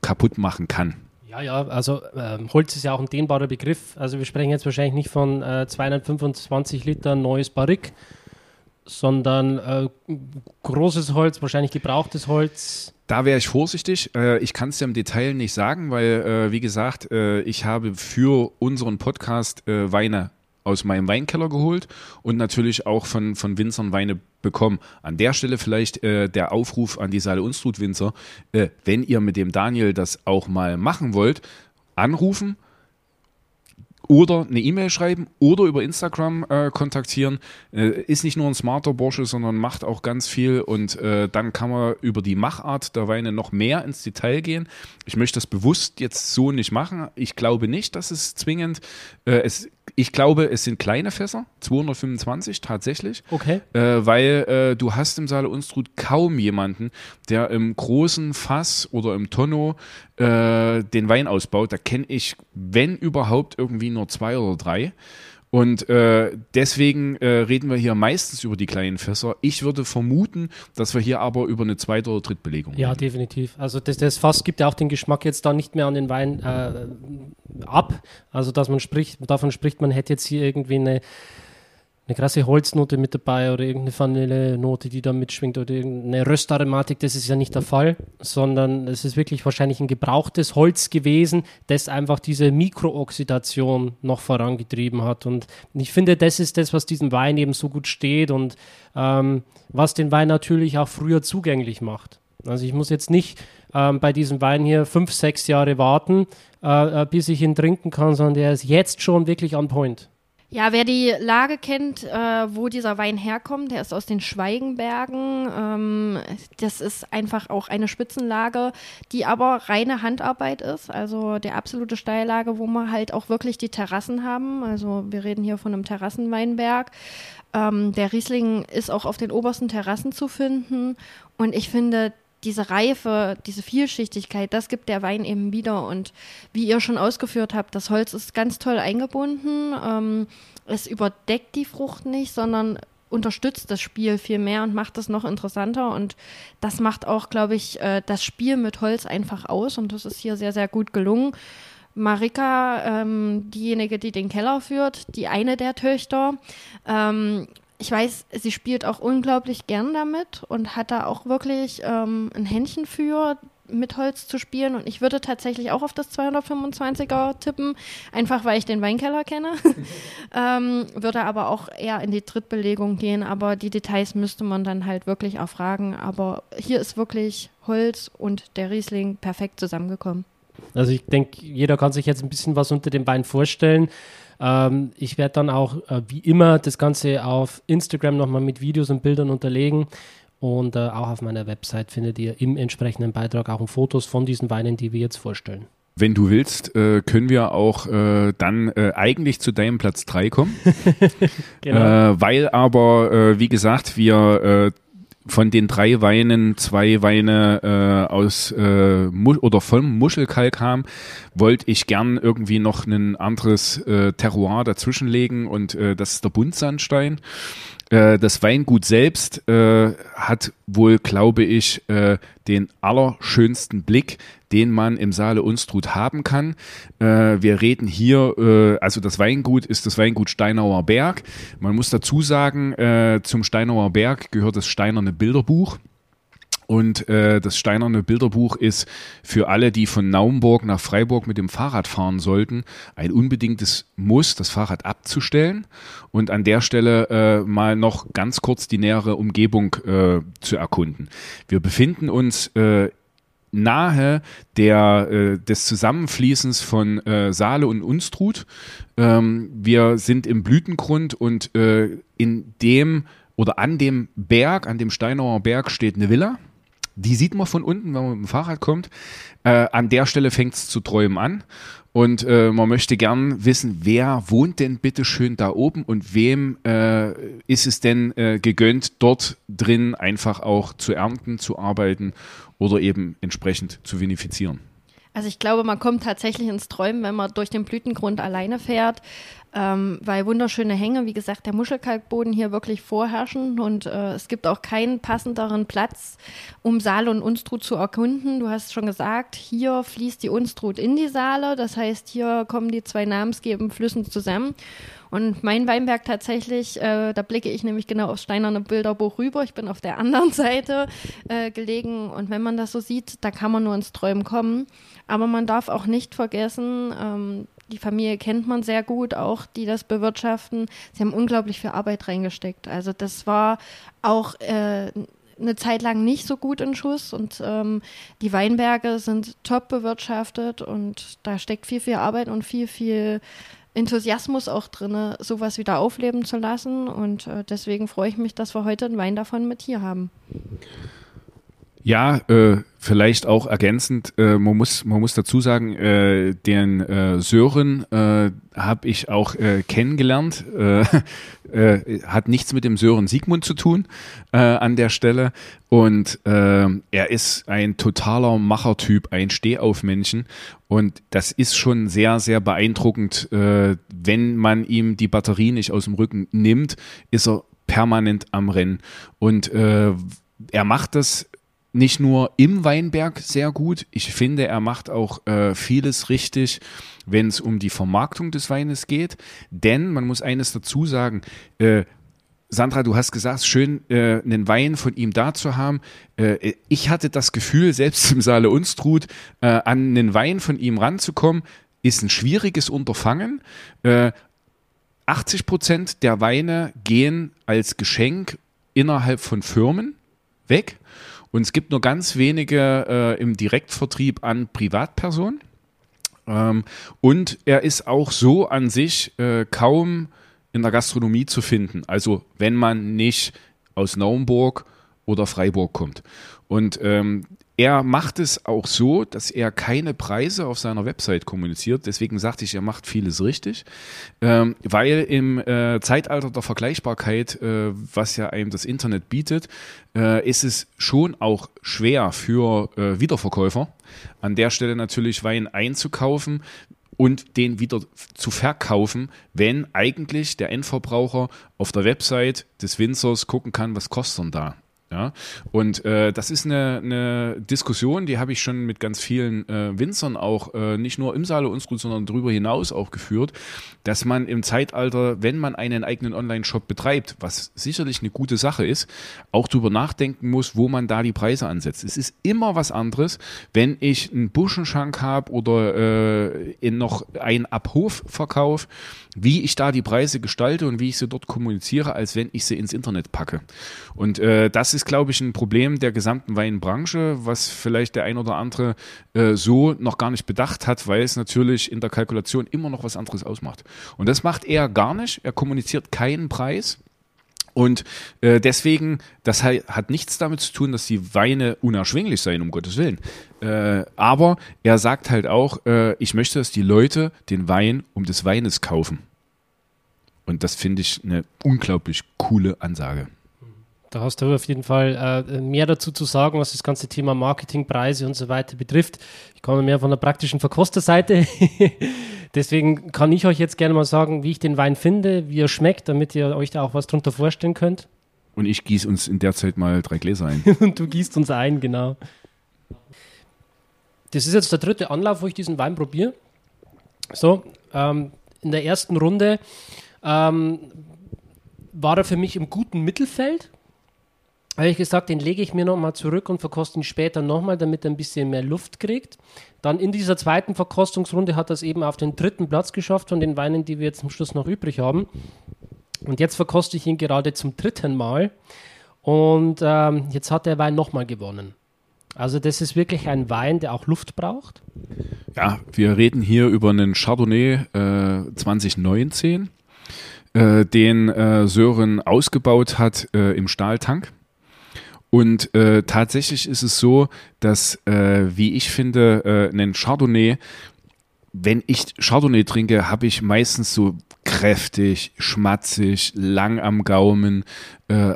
kaputt machen kann. Ja, ja, also ähm, Holz ist ja auch ein dehnbarer Begriff. Also wir sprechen jetzt wahrscheinlich nicht von äh, 225 Liter neues Barrique, sondern äh, großes Holz, wahrscheinlich gebrauchtes Holz. Da wäre ich vorsichtig. Äh, ich kann es dir im Detail nicht sagen, weil, äh, wie gesagt, äh, ich habe für unseren Podcast äh, Weine aus meinem Weinkeller geholt und natürlich auch von, von Winzern Weine bekommen. An der Stelle vielleicht äh, der Aufruf an die Saale Unstrut Winzer, äh, wenn ihr mit dem Daniel das auch mal machen wollt, anrufen oder eine E-Mail schreiben oder über Instagram äh, kontaktieren. Äh, ist nicht nur ein smarter Bursche, sondern macht auch ganz viel und äh, dann kann man über die Machart der Weine noch mehr ins Detail gehen. Ich möchte das bewusst jetzt so nicht machen. Ich glaube nicht, dass es zwingend, äh, es, ich glaube, es sind kleine Fässer, 225 tatsächlich. Okay. Äh, weil äh, du hast im Saale Unstrut kaum jemanden, der im großen Fass oder im Tonneau äh, den Wein ausbaut. Da kenne ich, wenn überhaupt, irgendwie nur zwei oder drei. Und äh, deswegen äh, reden wir hier meistens über die kleinen Fässer. Ich würde vermuten, dass wir hier aber über eine Zweit- oder Drittbelegung Ja, reden. definitiv. Also das, das Fass gibt ja auch den Geschmack jetzt da nicht mehr an den Wein äh, ab. Also dass man spricht, davon spricht, man hätte jetzt hier irgendwie eine, eine krasse Holznote mit dabei oder irgendeine Vanillenote, die da mitschwingt oder irgendeine Röstaromatik. Das ist ja nicht der Fall, sondern es ist wirklich wahrscheinlich ein gebrauchtes Holz gewesen, das einfach diese Mikrooxidation noch vorangetrieben hat. Und ich finde, das ist das, was diesem Wein eben so gut steht und ähm, was den Wein natürlich auch früher zugänglich macht. Also ich muss jetzt nicht ähm, bei diesem Wein hier fünf, sechs Jahre warten, äh, äh, bis ich ihn trinken kann, sondern der ist jetzt schon wirklich on point. Ja, wer die Lage kennt, äh, wo dieser Wein herkommt, der ist aus den Schweigenbergen. Ähm, das ist einfach auch eine Spitzenlage, die aber reine Handarbeit ist. Also der absolute Steillage, wo wir halt auch wirklich die Terrassen haben. Also wir reden hier von einem Terrassenweinberg. Ähm, der Riesling ist auch auf den obersten Terrassen zu finden. Und ich finde, diese Reife, diese Vielschichtigkeit, das gibt der Wein eben wieder. Und wie ihr schon ausgeführt habt, das Holz ist ganz toll eingebunden. Ähm, es überdeckt die Frucht nicht, sondern unterstützt das Spiel viel mehr und macht es noch interessanter. Und das macht auch, glaube ich, äh, das Spiel mit Holz einfach aus. Und das ist hier sehr, sehr gut gelungen. Marika, ähm, diejenige, die den Keller führt, die eine der Töchter, ähm, ich weiß, sie spielt auch unglaublich gern damit und hat da auch wirklich ähm, ein Händchen für, mit Holz zu spielen. Und ich würde tatsächlich auch auf das 225er tippen, einfach weil ich den Weinkeller kenne. ähm, würde aber auch eher in die Drittbelegung gehen. Aber die Details müsste man dann halt wirklich erfragen. Aber hier ist wirklich Holz und der Riesling perfekt zusammengekommen. Also ich denke, jeder kann sich jetzt ein bisschen was unter dem Wein vorstellen. Ähm, ich werde dann auch äh, wie immer das Ganze auf Instagram nochmal mit Videos und Bildern unterlegen. Und äh, auch auf meiner Website findet ihr im entsprechenden Beitrag auch Fotos von diesen Weinen, die wir jetzt vorstellen. Wenn du willst, äh, können wir auch äh, dann äh, eigentlich zu deinem Platz 3 kommen. genau. Äh, weil aber, äh, wie gesagt, wir äh, von den drei Weinen zwei Weine äh, aus äh, oder vom Muschelkalk haben, wollte ich gern irgendwie noch ein anderes äh, Terroir dazwischenlegen und äh, das ist der Buntsandstein. Äh, das Weingut selbst äh, hat wohl, glaube ich, äh, den allerschönsten Blick, den man im Saale Unstrut haben kann. Äh, wir reden hier, äh, also das Weingut ist das Weingut Steinauer Berg. Man muss dazu sagen, äh, zum Steinauer Berg gehört das Steinerne Bilderbuch. Und äh, das Steinerne Bilderbuch ist für alle, die von Naumburg nach Freiburg mit dem Fahrrad fahren sollten, ein unbedingtes Muss, das Fahrrad abzustellen und an der Stelle äh, mal noch ganz kurz die nähere Umgebung äh, zu erkunden. Wir befinden uns äh, nahe der, äh, des Zusammenfließens von äh, Saale und Unstrut. Ähm, wir sind im Blütengrund und äh, in dem oder an dem Berg, an dem Steinauer Berg steht eine Villa. Die sieht man von unten, wenn man mit dem Fahrrad kommt. Äh, an der Stelle fängt es zu träumen an. Und äh, man möchte gern wissen, wer wohnt denn bitte schön da oben und wem äh, ist es denn äh, gegönnt, dort drin einfach auch zu ernten, zu arbeiten oder eben entsprechend zu vinifizieren. Also ich glaube, man kommt tatsächlich ins Träumen, wenn man durch den Blütengrund alleine fährt ähm, weil wunderschöne Hänge, wie gesagt, der Muschelkalkboden hier wirklich vorherrschen und äh, es gibt auch keinen passenderen Platz, um Saale und Unstrut zu erkunden. Du hast schon gesagt, hier fließt die Unstrut in die Saale, das heißt, hier kommen die zwei namensgebenden Flüssen zusammen. Und mein Weinberg tatsächlich, äh, da blicke ich nämlich genau aufs steinerne Bilderbuch rüber. Ich bin auf der anderen Seite äh, gelegen und wenn man das so sieht, da kann man nur ins Träumen kommen. Aber man darf auch nicht vergessen, ähm, die Familie kennt man sehr gut, auch die das bewirtschaften. Sie haben unglaublich viel Arbeit reingesteckt. Also das war auch äh, eine Zeit lang nicht so gut in Schuss und ähm, die Weinberge sind top bewirtschaftet und da steckt viel, viel Arbeit und viel, viel Enthusiasmus auch drin, sowas wieder aufleben zu lassen und äh, deswegen freue ich mich, dass wir heute einen Wein davon mit hier haben. Ja, äh, vielleicht auch ergänzend, äh, man, muss, man muss dazu sagen, äh, den äh, Sören äh, habe ich auch äh, kennengelernt, äh, äh, hat nichts mit dem Sören Siegmund zu tun äh, an der Stelle. Und äh, er ist ein totaler Machertyp, ein Stehaufmännchen. Und das ist schon sehr, sehr beeindruckend, äh, wenn man ihm die Batterie nicht aus dem Rücken nimmt, ist er permanent am Rennen. Und äh, er macht das nicht nur im Weinberg sehr gut, ich finde, er macht auch äh, vieles richtig, wenn es um die Vermarktung des Weines geht. Denn man muss eines dazu sagen, äh, Sandra, du hast gesagt, schön, äh, einen Wein von ihm da zu haben. Äh, ich hatte das Gefühl, selbst im Saale Unstrut, äh, an einen Wein von ihm ranzukommen, ist ein schwieriges Unterfangen. Äh, 80 Prozent der Weine gehen als Geschenk innerhalb von Firmen weg Und es gibt nur ganz wenige äh, im Direktvertrieb an Privatpersonen. Ähm, und er ist auch so an sich äh, kaum in der Gastronomie zu finden. Also wenn man nicht aus Naumburg oder Freiburg kommt. Und ähm, er macht es auch so, dass er keine Preise auf seiner Website kommuniziert. Deswegen sagte ich, er macht vieles richtig, ähm, weil im äh, Zeitalter der Vergleichbarkeit, äh, was ja einem das Internet bietet, äh, ist es schon auch schwer für äh, Wiederverkäufer, an der Stelle natürlich Wein einzukaufen, und den wieder zu verkaufen, wenn eigentlich der Endverbraucher auf der Website des Winzers gucken kann, was kostet denn da. Ja, und äh, das ist eine, eine Diskussion, die habe ich schon mit ganz vielen äh, Winzern auch äh, nicht nur im Saale Unstrut, sondern darüber hinaus auch geführt, dass man im Zeitalter, wenn man einen eigenen Online-Shop betreibt, was sicherlich eine gute Sache ist, auch darüber nachdenken muss, wo man da die Preise ansetzt. Es ist immer was anderes, wenn ich einen Buschenschank habe oder äh, noch einen Abhofverkauf, wie ich da die Preise gestalte und wie ich sie dort kommuniziere, als wenn ich sie ins Internet packe. Und äh, das ist, glaube ich, ein Problem der gesamten Weinbranche, was vielleicht der ein oder andere äh, so noch gar nicht bedacht hat, weil es natürlich in der Kalkulation immer noch was anderes ausmacht. Und das macht er gar nicht. Er kommuniziert keinen Preis. Und äh, deswegen, das hat nichts damit zu tun, dass die Weine unerschwinglich seien, um Gottes Willen. Äh, aber er sagt halt auch, äh, ich möchte, dass die Leute den Wein um des Weines kaufen. Und das finde ich eine unglaublich coole Ansage. Da hast du auf jeden Fall äh, mehr dazu zu sagen, was das ganze Thema Marketing, Preise und so weiter betrifft. Ich komme mehr von der praktischen Verkosterseite. Deswegen kann ich euch jetzt gerne mal sagen, wie ich den Wein finde, wie er schmeckt, damit ihr euch da auch was drunter vorstellen könnt. Und ich gieße uns in der Zeit mal drei Gläser ein. und du gießt uns ein, genau. Das ist jetzt der dritte Anlauf, wo ich diesen Wein probiere. So, ähm, in der ersten Runde ähm, war er für mich im guten Mittelfeld habe ich gesagt, den lege ich mir nochmal zurück und verkoste ihn später nochmal, damit er ein bisschen mehr Luft kriegt. Dann in dieser zweiten Verkostungsrunde hat er es eben auf den dritten Platz geschafft von den Weinen, die wir jetzt zum Schluss noch übrig haben. Und jetzt verkoste ich ihn gerade zum dritten Mal. Und ähm, jetzt hat der Wein nochmal gewonnen. Also das ist wirklich ein Wein, der auch Luft braucht. Ja, wir reden hier über einen Chardonnay äh, 2019, äh, den äh, Sören ausgebaut hat äh, im Stahltank. Und äh, tatsächlich ist es so, dass, äh, wie ich finde, äh, ein Chardonnay, wenn ich Chardonnay trinke, habe ich meistens so kräftig, schmatzig, lang am Gaumen, äh,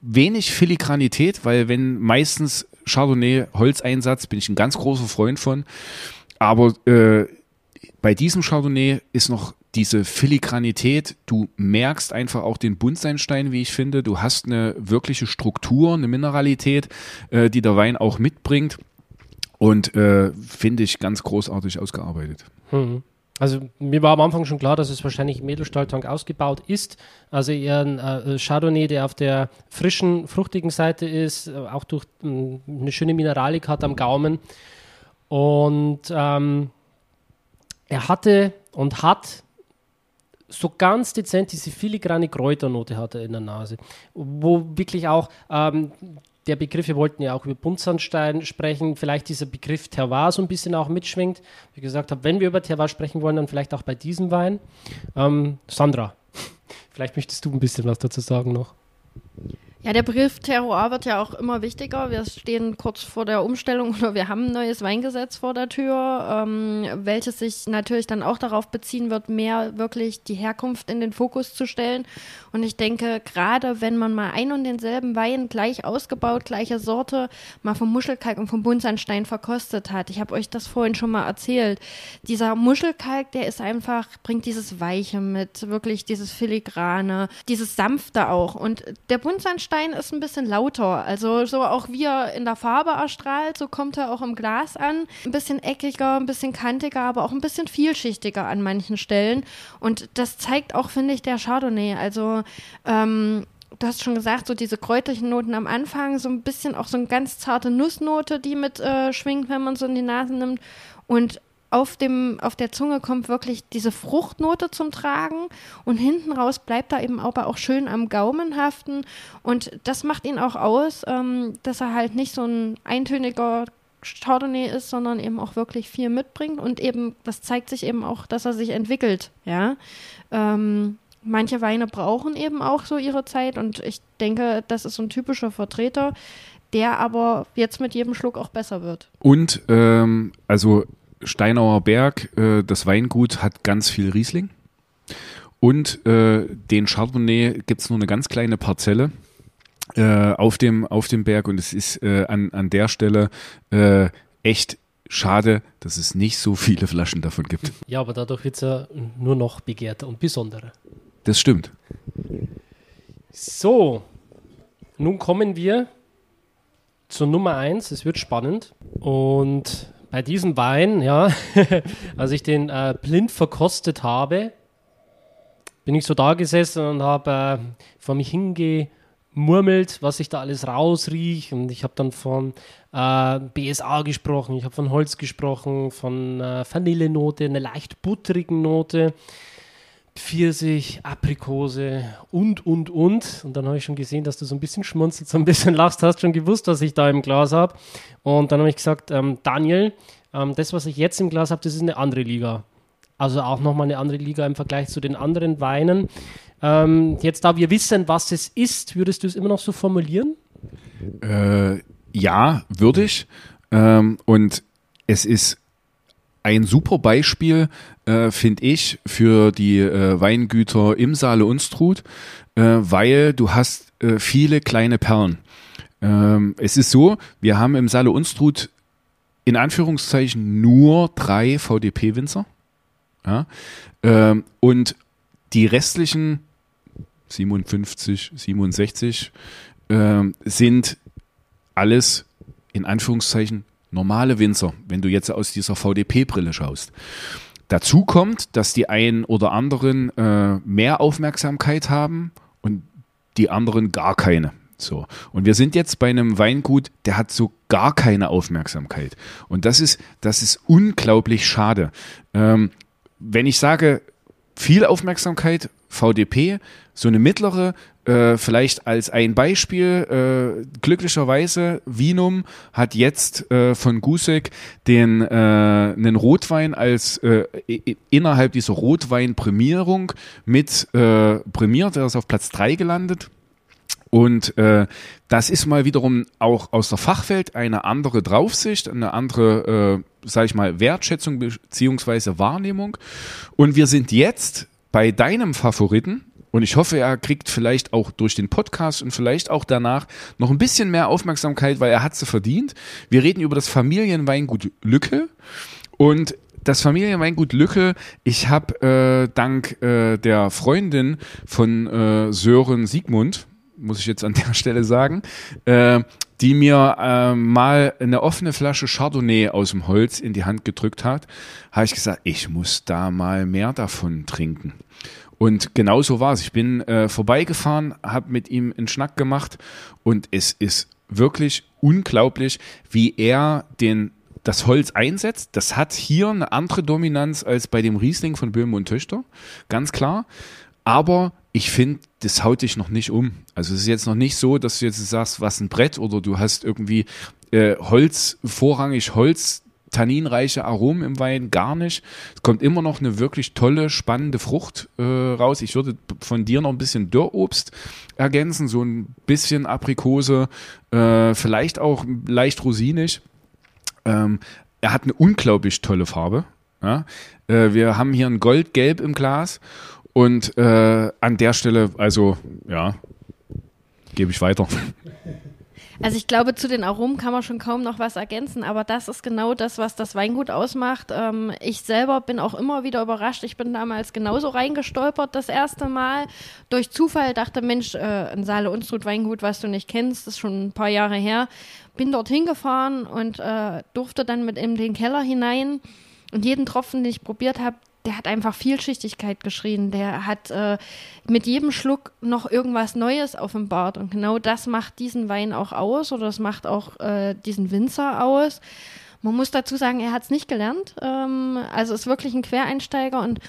wenig Filigranität, weil wenn meistens Chardonnay Holzeinsatz, bin ich ein ganz großer Freund von. Aber äh, bei diesem Chardonnay ist noch diese Filigranität, du merkst einfach auch den Buntsandstein, wie ich finde. Du hast eine wirkliche Struktur, eine Mineralität, äh, die der Wein auch mitbringt. Und äh, finde ich ganz großartig ausgearbeitet. Hm. Also mir war am Anfang schon klar, dass es wahrscheinlich im Edelstahltank ausgebaut ist. Also eher ein äh, Chardonnay, der auf der frischen, fruchtigen Seite ist, äh, auch durch äh, eine schöne Mineralik hat am Gaumen. Und ähm, er hatte und hat so ganz dezent diese filigrane Kräuternote hat er in der Nase, wo wirklich auch ähm, der Begriff, wir wollten ja auch über Buntsandstein sprechen, vielleicht dieser Begriff Terroir so ein bisschen auch mitschwingt. Wie gesagt habe, wenn wir über Terroir sprechen wollen, dann vielleicht auch bei diesem Wein. Ähm, Sandra, vielleicht möchtest du ein bisschen was dazu sagen noch. Ja, der Begriff Terroir wird ja auch immer wichtiger. Wir stehen kurz vor der Umstellung oder wir haben ein neues Weingesetz vor der Tür, ähm, welches sich natürlich dann auch darauf beziehen wird, mehr wirklich die Herkunft in den Fokus zu stellen. Und ich denke, gerade wenn man mal ein und denselben Wein gleich ausgebaut, gleiche Sorte, mal vom Muschelkalk und vom Buntsandstein verkostet hat. Ich habe euch das vorhin schon mal erzählt. Dieser Muschelkalk, der ist einfach, bringt dieses Weiche mit, wirklich dieses Filigrane, dieses Sanfte auch. Und der Buntsandstein Stein ist ein bisschen lauter. Also so auch wie er in der Farbe erstrahlt, so kommt er auch im Glas an. Ein bisschen eckiger, ein bisschen kantiger, aber auch ein bisschen vielschichtiger an manchen Stellen. Und das zeigt auch, finde ich, der Chardonnay. Also ähm, du hast schon gesagt, so diese kräuterlichen Noten am Anfang, so ein bisschen auch so eine ganz zarte Nussnote, die mit äh, schwingt, wenn man so in die Nase nimmt. Und auf, dem, auf der Zunge kommt wirklich diese Fruchtnote zum Tragen und hinten raus bleibt er eben aber auch schön am Gaumen haften und das macht ihn auch aus, ähm, dass er halt nicht so ein eintöniger Chardonnay ist, sondern eben auch wirklich viel mitbringt und eben, das zeigt sich eben auch, dass er sich entwickelt, ja. Ähm, manche Weine brauchen eben auch so ihre Zeit und ich denke, das ist so ein typischer Vertreter, der aber jetzt mit jedem Schluck auch besser wird. Und ähm, also Steinauer Berg, äh, das Weingut hat ganz viel Riesling. Und äh, den Chardonnay gibt es nur eine ganz kleine Parzelle äh, auf, dem, auf dem Berg. Und es ist äh, an, an der Stelle äh, echt schade, dass es nicht so viele Flaschen davon gibt. Ja, aber dadurch wird es ja nur noch begehrter und besonderer. Das stimmt. So, nun kommen wir zur Nummer 1. Es wird spannend. Und bei diesem Wein, ja, als ich den äh, blind verkostet bin ich so da gesessen und habe äh, vor mich hingemurmelt, was ich da alles rausriech. Und ich habe dann von äh, BSA gesprochen, ich habe von Holz gesprochen, von äh, Vanillenote, einer leicht butterigen Note. Pfirsich, Aprikose und, und, und. Und dann habe ich schon gesehen, dass du so ein bisschen schmunzelst, so ein bisschen lachst, hast schon gewusst, was ich da im Glas habe. Und dann habe ich gesagt, ähm, Daniel, ähm, das, was ich jetzt im Glas habe, das ist eine andere Liga. Also auch nochmal eine andere Liga im Vergleich zu den anderen Weinen. Ähm, jetzt, da wir wissen, was es ist, würdest du es immer noch so formulieren? Äh, ja, würde ich. Ähm, und es ist ein super Beispiel, äh, finde ich, für die äh, Weingüter im Saale Unstrut, äh, weil du hast äh, viele kleine Perlen. Ähm, es ist so, wir haben im Saale Unstrut in Anführungszeichen nur drei VDP-Winzer. Ja? Ähm, und die restlichen 57, 67 ähm, sind alles in Anführungszeichen normale Winzer, wenn du jetzt aus dieser VDP-Brille schaust. Dazu kommt, dass die einen oder anderen äh, mehr Aufmerksamkeit haben und die anderen gar keine. So. Und wir sind jetzt bei einem Weingut, der hat so gar keine Aufmerksamkeit. Und das ist, das ist unglaublich schade. Ähm, wenn ich sage, viel Aufmerksamkeit, VDP, so eine mittlere, äh, vielleicht als ein Beispiel, äh, glücklicherweise, Vinum hat jetzt äh, von Gusek den äh, einen Rotwein als äh, innerhalb dieser Rotwein-Prämierung mit äh, prämiert, der ist auf Platz 3 gelandet. Und äh, das ist mal wiederum auch aus der Fachwelt eine andere Draufsicht, eine andere, äh, sag ich mal, Wertschätzung beziehungsweise Wahrnehmung. Und wir sind jetzt bei deinem Favoriten, und ich hoffe, er kriegt vielleicht auch durch den Podcast und vielleicht auch danach noch ein bisschen mehr Aufmerksamkeit, weil er hat sie verdient. Wir reden über das Familienweingut Lücke. Und das Familienweingut Lücke, ich habe äh, dank äh, der Freundin von äh, Sören Siegmund, muss ich jetzt an der Stelle sagen, äh, die mir äh, mal eine offene Flasche Chardonnay aus dem Holz in die Hand gedrückt hat, habe ich gesagt, ich muss da mal mehr davon trinken. Und genau so war es. Ich bin äh, vorbeigefahren, habe mit ihm einen Schnack gemacht und es ist wirklich unglaublich, wie er den das Holz einsetzt. Das hat hier eine andere Dominanz als bei dem Riesling von Böhme und Töchter, ganz klar. Aber ich finde, das haut dich noch nicht um. Also es ist jetzt noch nicht so, dass du jetzt sagst, was ein Brett oder du hast irgendwie äh, Holz, vorrangig Holz tanninreiche Aromen im Wein gar nicht. Es kommt immer noch eine wirklich tolle, spannende Frucht äh, raus. Ich würde von dir noch ein bisschen Dörrobst ergänzen, so ein bisschen Aprikose, äh, vielleicht auch leicht rosinig. Ähm, er hat eine unglaublich tolle Farbe. Ja? Äh, wir haben hier ein Goldgelb im Glas und äh, an der Stelle, also ja, gebe ich weiter. Also ich glaube, zu den Aromen kann man schon kaum noch was ergänzen, aber das ist genau das, was das Weingut ausmacht. Ähm, ich selber bin auch immer wieder überrascht. Ich bin damals genauso reingestolpert das erste Mal. Durch Zufall dachte, Mensch, äh, ein Saale Unstrut Weingut, was du nicht kennst, ist schon ein paar Jahre her. Bin dorthin gefahren und äh, durfte dann mit in den Keller hinein. Und jeden Tropfen, den ich probiert habe, der hat einfach Vielschichtigkeit geschrien. Der hat äh, mit jedem Schluck noch irgendwas Neues offenbart. Und genau das macht diesen Wein auch aus oder das macht auch äh, diesen Winzer aus. Man muss dazu sagen, er hat es nicht gelernt. Ähm, also ist wirklich ein Quereinsteiger und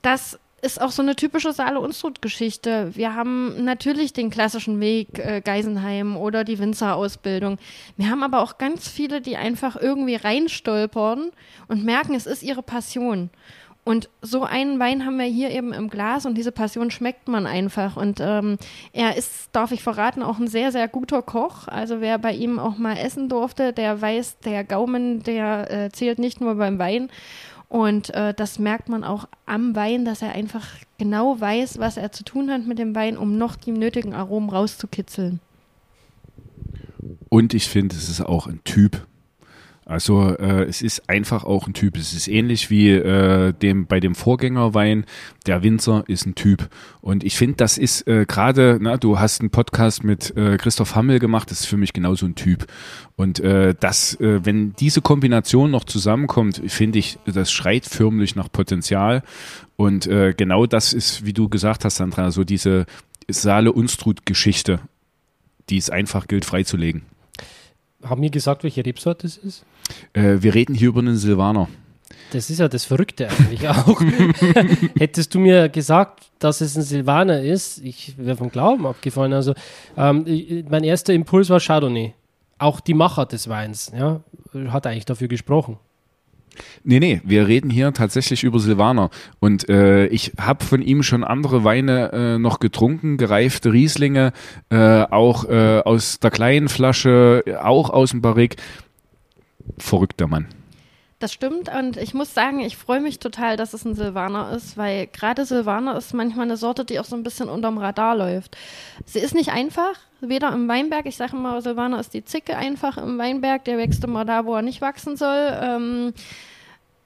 das ist auch so eine typische Saale-Unstrut-Geschichte. Wir haben natürlich den klassischen Weg äh, Geisenheim oder die Winzerausbildung. Wir haben aber auch ganz viele, die einfach irgendwie reinstolpern und merken, es ist ihre Passion. Und so einen Wein haben wir hier eben im Glas und diese Passion schmeckt man einfach. Und ähm, er ist, darf ich verraten, auch ein sehr, sehr guter Koch. Also wer bei ihm auch mal essen durfte, der weiß, der Gaumen, der äh, zählt nicht nur beim Wein. Und äh, das merkt man auch am Wein, dass er einfach genau weiß, was er zu tun hat mit dem Wein, um noch die nötigen Aromen rauszukitzeln. Und ich finde, es ist auch ein Typ. Also äh, es ist einfach auch ein Typ. Es ist ähnlich wie äh, dem bei dem Vorgängerwein. Der Winzer ist ein Typ. Und ich finde, das ist äh, gerade, du hast einen Podcast mit äh, Christoph Hammel gemacht, das ist für mich genauso ein Typ. Und äh, das, äh, wenn diese Kombination noch zusammenkommt, finde ich, das schreit förmlich nach Potenzial. Und äh, genau das ist, wie du gesagt hast, Sandra, so diese Saale-Unstrut-Geschichte, die es einfach gilt freizulegen. Haben wir gesagt, welche Rebsorte es ist? Äh, wir reden hier über einen Silvaner. Das ist ja das Verrückte eigentlich auch. Hättest du mir gesagt, dass es ein Silvaner ist, ich wäre vom Glauben abgefallen. Also ähm, mein erster Impuls war Chardonnay. Auch die Macher des Weins, ja, hat eigentlich dafür gesprochen. Nee, nee, wir reden hier tatsächlich über Silvaner. Und äh, ich habe von ihm schon andere Weine äh, noch getrunken, gereifte Rieslinge, äh, auch äh, aus der kleinen Flasche, auch aus dem Barrik. Verrückter Mann. Das stimmt und ich muss sagen, ich freue mich total, dass es ein Silvaner ist, weil gerade Silvaner ist manchmal eine Sorte, die auch so ein bisschen unterm Radar läuft. Sie ist nicht einfach, weder im Weinberg, ich sage immer, Silvaner ist die Zicke einfach im Weinberg, der wächst immer da, wo er nicht wachsen soll. Ähm,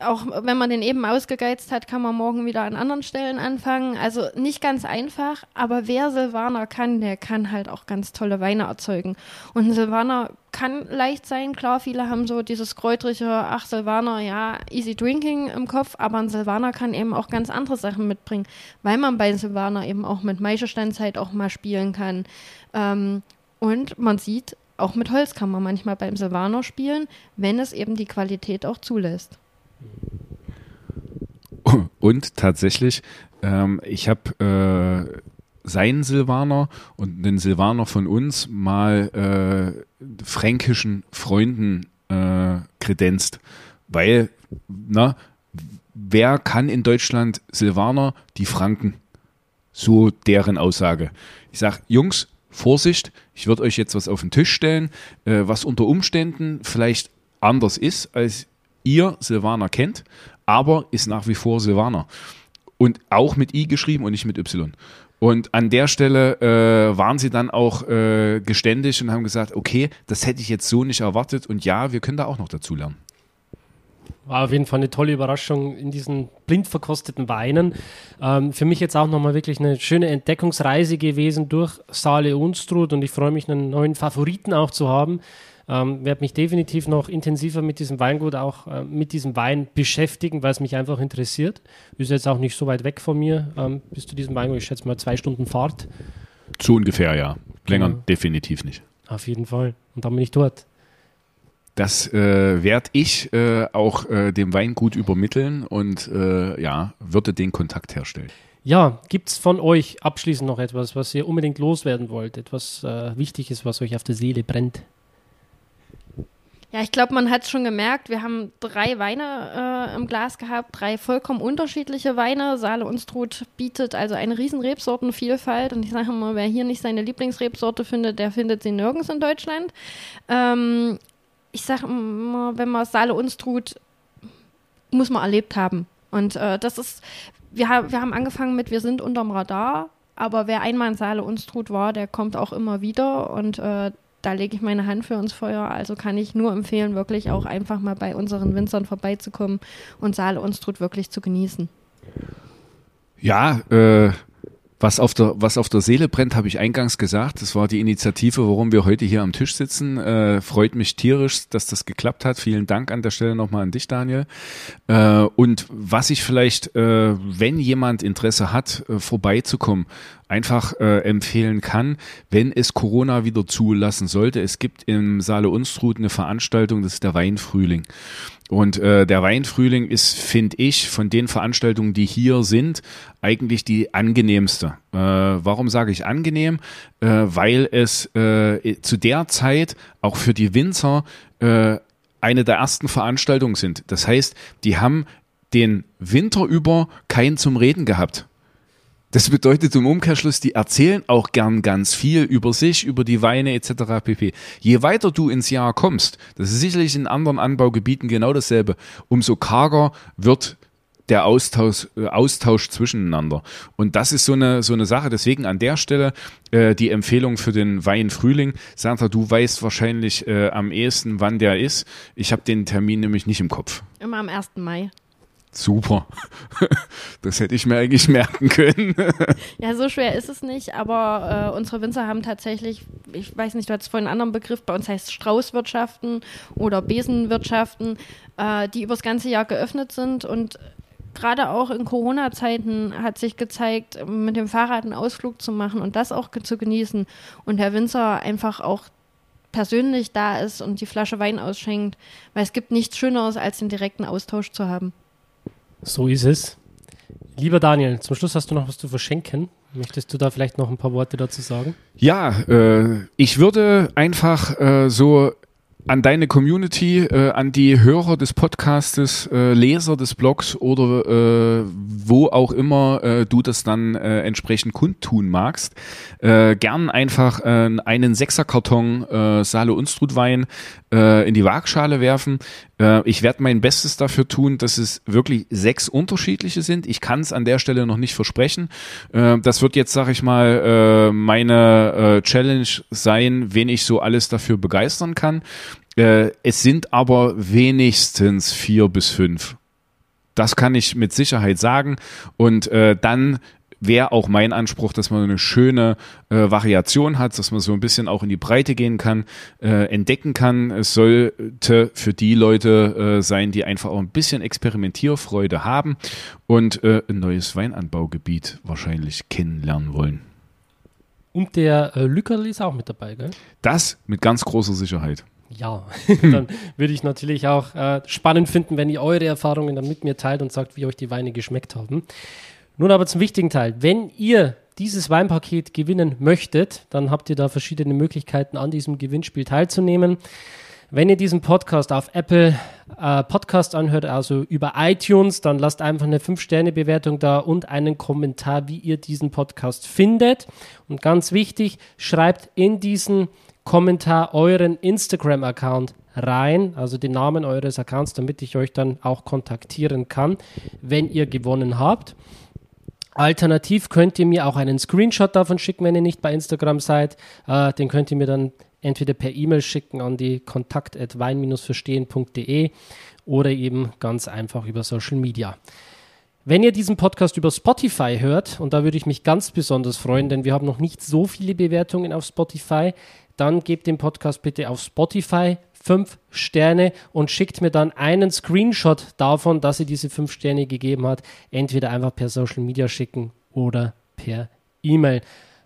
auch wenn man den eben ausgegeizt hat, kann man morgen wieder an anderen Stellen anfangen. Also nicht ganz einfach, aber wer Silvaner kann, der kann halt auch ganz tolle Weine erzeugen. Und Silvaner kann leicht sein, klar, viele haben so dieses kräutrige, ach Silvaner, ja, easy drinking im Kopf, aber ein Silvaner kann eben auch ganz andere Sachen mitbringen, weil man bei Silvaner eben auch mit Maischestandzeit auch mal spielen kann. Ähm, und man sieht, auch mit Holz kann man manchmal beim Silvaner spielen, wenn es eben die Qualität auch zulässt. Und tatsächlich, ähm, ich habe äh, seinen Silvaner und den Silvaner von uns mal äh, fränkischen Freunden äh, kredenzt. Weil, na, wer kann in Deutschland Silvaner? Die Franken. So deren Aussage. Ich sage, Jungs, Vorsicht, ich würde euch jetzt was auf den Tisch stellen, äh, was unter Umständen vielleicht anders ist, als ihr Silvaner kennt, aber ist nach wie vor Silvaner. Und auch mit I geschrieben und nicht mit Y. Und an der Stelle äh, waren sie dann auch äh, geständig und haben gesagt, okay, das hätte ich jetzt so nicht erwartet und ja, wir können da auch noch dazu lernen. War auf jeden Fall eine tolle Überraschung in diesen blind verkosteten Weinen. Ähm, für mich jetzt auch nochmal wirklich eine schöne Entdeckungsreise gewesen durch Saale Unstrut und ich freue mich, einen neuen Favoriten auch zu haben. Ähm, werde mich definitiv noch intensiver mit diesem Weingut, auch äh, mit diesem Wein beschäftigen, weil es mich einfach interessiert. Ist jetzt auch nicht so weit weg von mir ähm, bis zu diesem Weingut. Ich schätze mal zwei Stunden Fahrt. Zu ungefähr, ja. Länger genau. definitiv nicht. Auf jeden Fall. Und dann bin ich dort. Das äh, werde ich äh, auch äh, dem Weingut übermitteln und äh, ja, würde den Kontakt herstellen. Ja, gibt es von euch abschließend noch etwas, was ihr unbedingt loswerden wollt? Etwas äh, Wichtiges, was euch auf der Seele brennt? Ja, ich glaube, man hat es schon gemerkt. Wir haben drei Weine äh, im Glas gehabt, drei vollkommen unterschiedliche Weine. Saale Unstrut bietet also eine riesen Rebsortenvielfalt. Und ich sage mal, wer hier nicht seine Lieblingsrebsorte findet, der findet sie nirgends in Deutschland. Ähm, ich sage immer, wenn man Saale Unstrut muss man erlebt haben. Und äh, das ist, wir, wir haben angefangen mit, wir sind unterm Radar. Aber wer einmal in Saale Unstrut war, der kommt auch immer wieder. Und äh, da lege ich meine Hand für ins Feuer. Also kann ich nur empfehlen, wirklich auch einfach mal bei unseren Winzern vorbeizukommen und Saale Unstrut wirklich zu genießen. Ja, äh, Was auf der, was auf der Seele brennt, habe ich eingangs gesagt. Das war die Initiative, warum wir heute hier am Tisch sitzen. Äh, freut mich tierisch, dass das geklappt hat. Vielen Dank an der Stelle nochmal an dich, Daniel. Äh, und was ich vielleicht, äh, wenn jemand Interesse hat, äh, vorbeizukommen, einfach äh, empfehlen kann, wenn es Corona wieder zulassen sollte. Es gibt im Saale Unstrut eine Veranstaltung, das ist der Weinfrühling. Und äh, der Weinfrühling ist, finde ich, von den Veranstaltungen, die hier sind, eigentlich die angenehmste. Äh, warum sage ich angenehm? Äh, weil es äh, zu der Zeit auch für die Winzer äh, eine der ersten Veranstaltungen sind. Das heißt, die haben den Winter über keinen zum Reden gehabt. Das bedeutet im Umkehrschluss, die erzählen auch gern ganz viel über sich, über die Weine etc. pp. Je weiter du ins Jahr kommst, das ist sicherlich in anderen Anbaugebieten genau dasselbe, umso karger wird der Austausch, äh, Austausch zwischeneinander. Und das ist so eine, so eine Sache. Deswegen an der Stelle äh, die Empfehlung für den Wein Frühling. Sandra, du weißt wahrscheinlich äh, am ehesten, wann der ist. Ich habe den Termin nämlich nicht im Kopf. Immer am 1. Mai. Super. Das hätte ich mir eigentlich merken können. Ja, so schwer ist es nicht, aber äh, unsere Winzer haben tatsächlich, ich weiß nicht, du hattest vorhin einen anderen Begriff, bei uns heißt Straußwirtschaften oder Besenwirtschaften, äh, die übers ganze Jahr geöffnet sind und gerade auch in Corona-Zeiten hat sich gezeigt, mit dem Fahrrad einen Ausflug zu machen und das auch zu genießen und Herr Winzer einfach auch persönlich da ist und die Flasche Wein ausschenkt, weil es gibt nichts Schöneres, als den direkten Austausch zu haben. So ist es. Lieber Daniel, zum Schluss hast du noch was zu verschenken. Möchtest du da vielleicht noch ein paar Worte dazu sagen? Ja, äh, ich würde einfach äh, so an deine Community, äh, an die Hörer des Podcastes, äh, Leser des Blogs oder äh, wo auch immer äh, du das dann äh, entsprechend kundtun magst, äh, gern einfach äh, einen Sechserkarton äh, Sale Unstrutwein äh, in die Waagschale werfen. Äh, ich werde mein Bestes dafür tun, dass es wirklich sechs unterschiedliche sind. Ich kann es an der Stelle noch nicht versprechen. Äh, das wird jetzt, sag ich mal, äh, meine Challenge sein, wen ich so alles dafür begeistern kann. Es sind aber wenigstens vier bis fünf. Das kann ich mit Sicherheit sagen. Und äh, dann wäre auch mein Anspruch, dass man eine schöne äh, Variation hat, dass man so ein bisschen auch in die Breite gehen kann, äh, entdecken kann. Es sollte für die Leute äh, sein, die einfach auch ein bisschen Experimentierfreude haben und äh, ein neues Weinanbaugebiet wahrscheinlich kennenlernen wollen. Und der äh, Lückerl ist auch mit dabei, gell? Das mit ganz großer Sicherheit. Ja, dann würde ich natürlich auch äh, spannend finden, wenn ihr eure Erfahrungen dann mit mir teilt und sagt, wie euch die Weine geschmeckt haben. Nun aber zum wichtigen Teil. Wenn ihr dieses Weinpaket gewinnen möchtet, dann habt ihr da verschiedene Möglichkeiten, an diesem Gewinnspiel teilzunehmen. Wenn ihr diesen Podcast auf Apple äh, Podcast anhört, also über iTunes, dann lasst einfach eine 5-Sterne-Bewertung da und einen Kommentar, wie ihr diesen Podcast findet. Und ganz wichtig, schreibt in diesen Kommentar euren Instagram-Account rein, also den Namen eures Accounts, damit ich euch dann auch kontaktieren kann, wenn ihr gewonnen habt. Alternativ könnt ihr mir auch einen Screenshot davon schicken, wenn ihr nicht bei Instagram seid. Äh, den könnt ihr mir dann entweder per E-Mail schicken an die kontakt.wein-verstehen.de oder eben ganz einfach über Social Media. Wenn ihr diesen Podcast über Spotify hört, und da würde ich mich ganz besonders freuen, denn wir haben noch nicht so viele Bewertungen auf Spotify, dann gebt den Podcast bitte auf Spotify fünf Sterne und schickt mir dann einen Screenshot davon, dass sie diese fünf Sterne gegeben hat. Entweder einfach per Social Media schicken oder per E-Mail.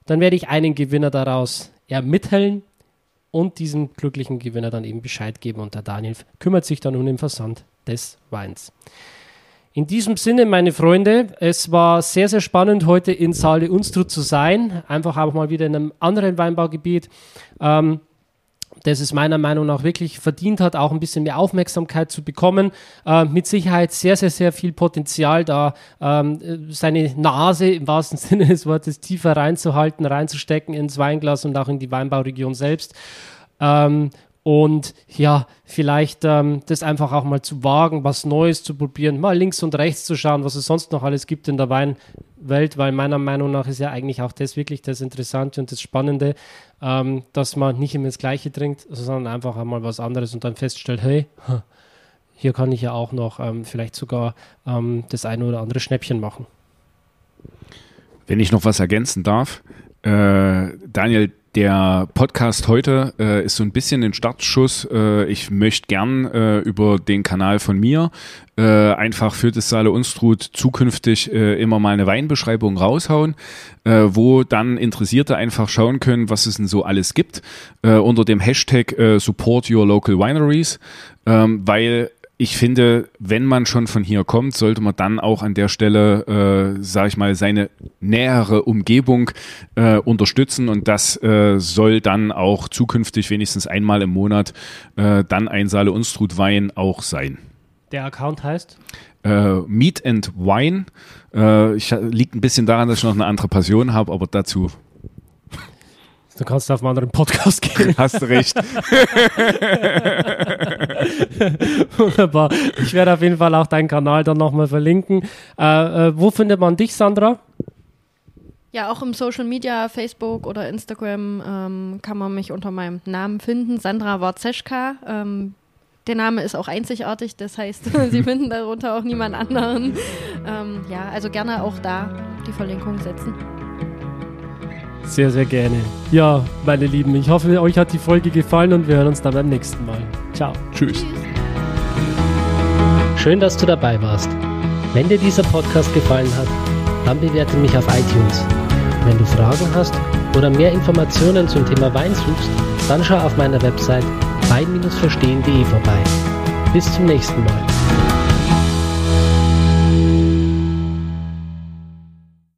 Dann werde ich einen Gewinner daraus ermitteln und diesem glücklichen Gewinner dann eben Bescheid geben. Und der Daniel kümmert sich dann um den Versand des Weins. In diesem Sinne, meine Freunde, es war sehr, sehr spannend, heute in Saale Unstrut zu sein. Einfach auch mal wieder in einem anderen Weinbaugebiet. Ähm, das es meiner Meinung nach wirklich verdient hat, auch ein bisschen mehr Aufmerksamkeit zu bekommen. Äh, mit Sicherheit sehr, sehr, sehr viel Potenzial da, ähm, seine Nase im wahrsten Sinne des Wortes tiefer reinzuhalten, reinzustecken ins Weinglas und auch in die Weinbauregion selbst. Ähm, und ja, vielleicht ähm, das einfach auch mal zu wagen, was Neues zu probieren, mal links und rechts zu schauen, was es sonst noch alles gibt in der Weinwelt, weil meiner Meinung nach ist ja eigentlich auch das wirklich das Interessante und das Spannende, ähm, dass man nicht immer das Gleiche trinkt, sondern einfach einmal was anderes und dann feststellt, hey, hier kann ich ja auch noch ähm, vielleicht sogar ähm, das eine oder andere Schnäppchen machen. Wenn ich noch was ergänzen darf, äh, Daniel, der Podcast heute äh, ist so ein bisschen ein Startschuss. Äh, ich möchte gern äh, über den Kanal von mir äh, einfach für das Saale Unstrut zukünftig äh, immer mal eine Weinbeschreibung raushauen, äh, wo dann Interessierte einfach schauen können, was es denn so alles gibt, unter dem Hashtag Support Your Local Wineries, ähm, weil ich finde, wenn man schon von hier kommt, sollte man dann auch an der Stelle, äh, sage ich mal, seine nähere Umgebung äh, unterstützen und das äh, soll dann auch zukünftig wenigstens einmal im Monat äh, dann ein Saale Unstrut Wein auch sein. Der Account heißt? Äh, Meat and Wine. Äh, ich, liegt ein bisschen daran, dass ich noch eine andere Passion habe, aber dazu Du kannst auf einen anderen Podcast gehen. hast du recht. Wunderbar. Ich werde auf jeden Fall auch deinen Kanal dann nochmal verlinken. Äh, äh, wo findet man dich, Sandra? Ja, auch im Social Media, Facebook oder Instagram ähm, kann man mich unter meinem Namen finden, Sandra Warzeschka. Ähm, der Name ist auch einzigartig, das heißt, Sie finden darunter auch niemand anderen. Ähm, ja, also gerne auch da die Verlinkung setzen. Sehr, sehr gerne. Ja, meine Lieben, ich hoffe, euch hat die Folge gefallen und wir hören uns dann beim nächsten Mal. Ciao. Tschüss. Schön, dass du dabei warst. Wenn dir dieser Podcast gefallen hat, dann bewerte mich auf iTunes. Wenn du Fragen hast oder mehr Informationen zum Thema Wein suchst, dann schau auf meiner Website wein-verstehen.de vorbei. Bis zum nächsten Mal.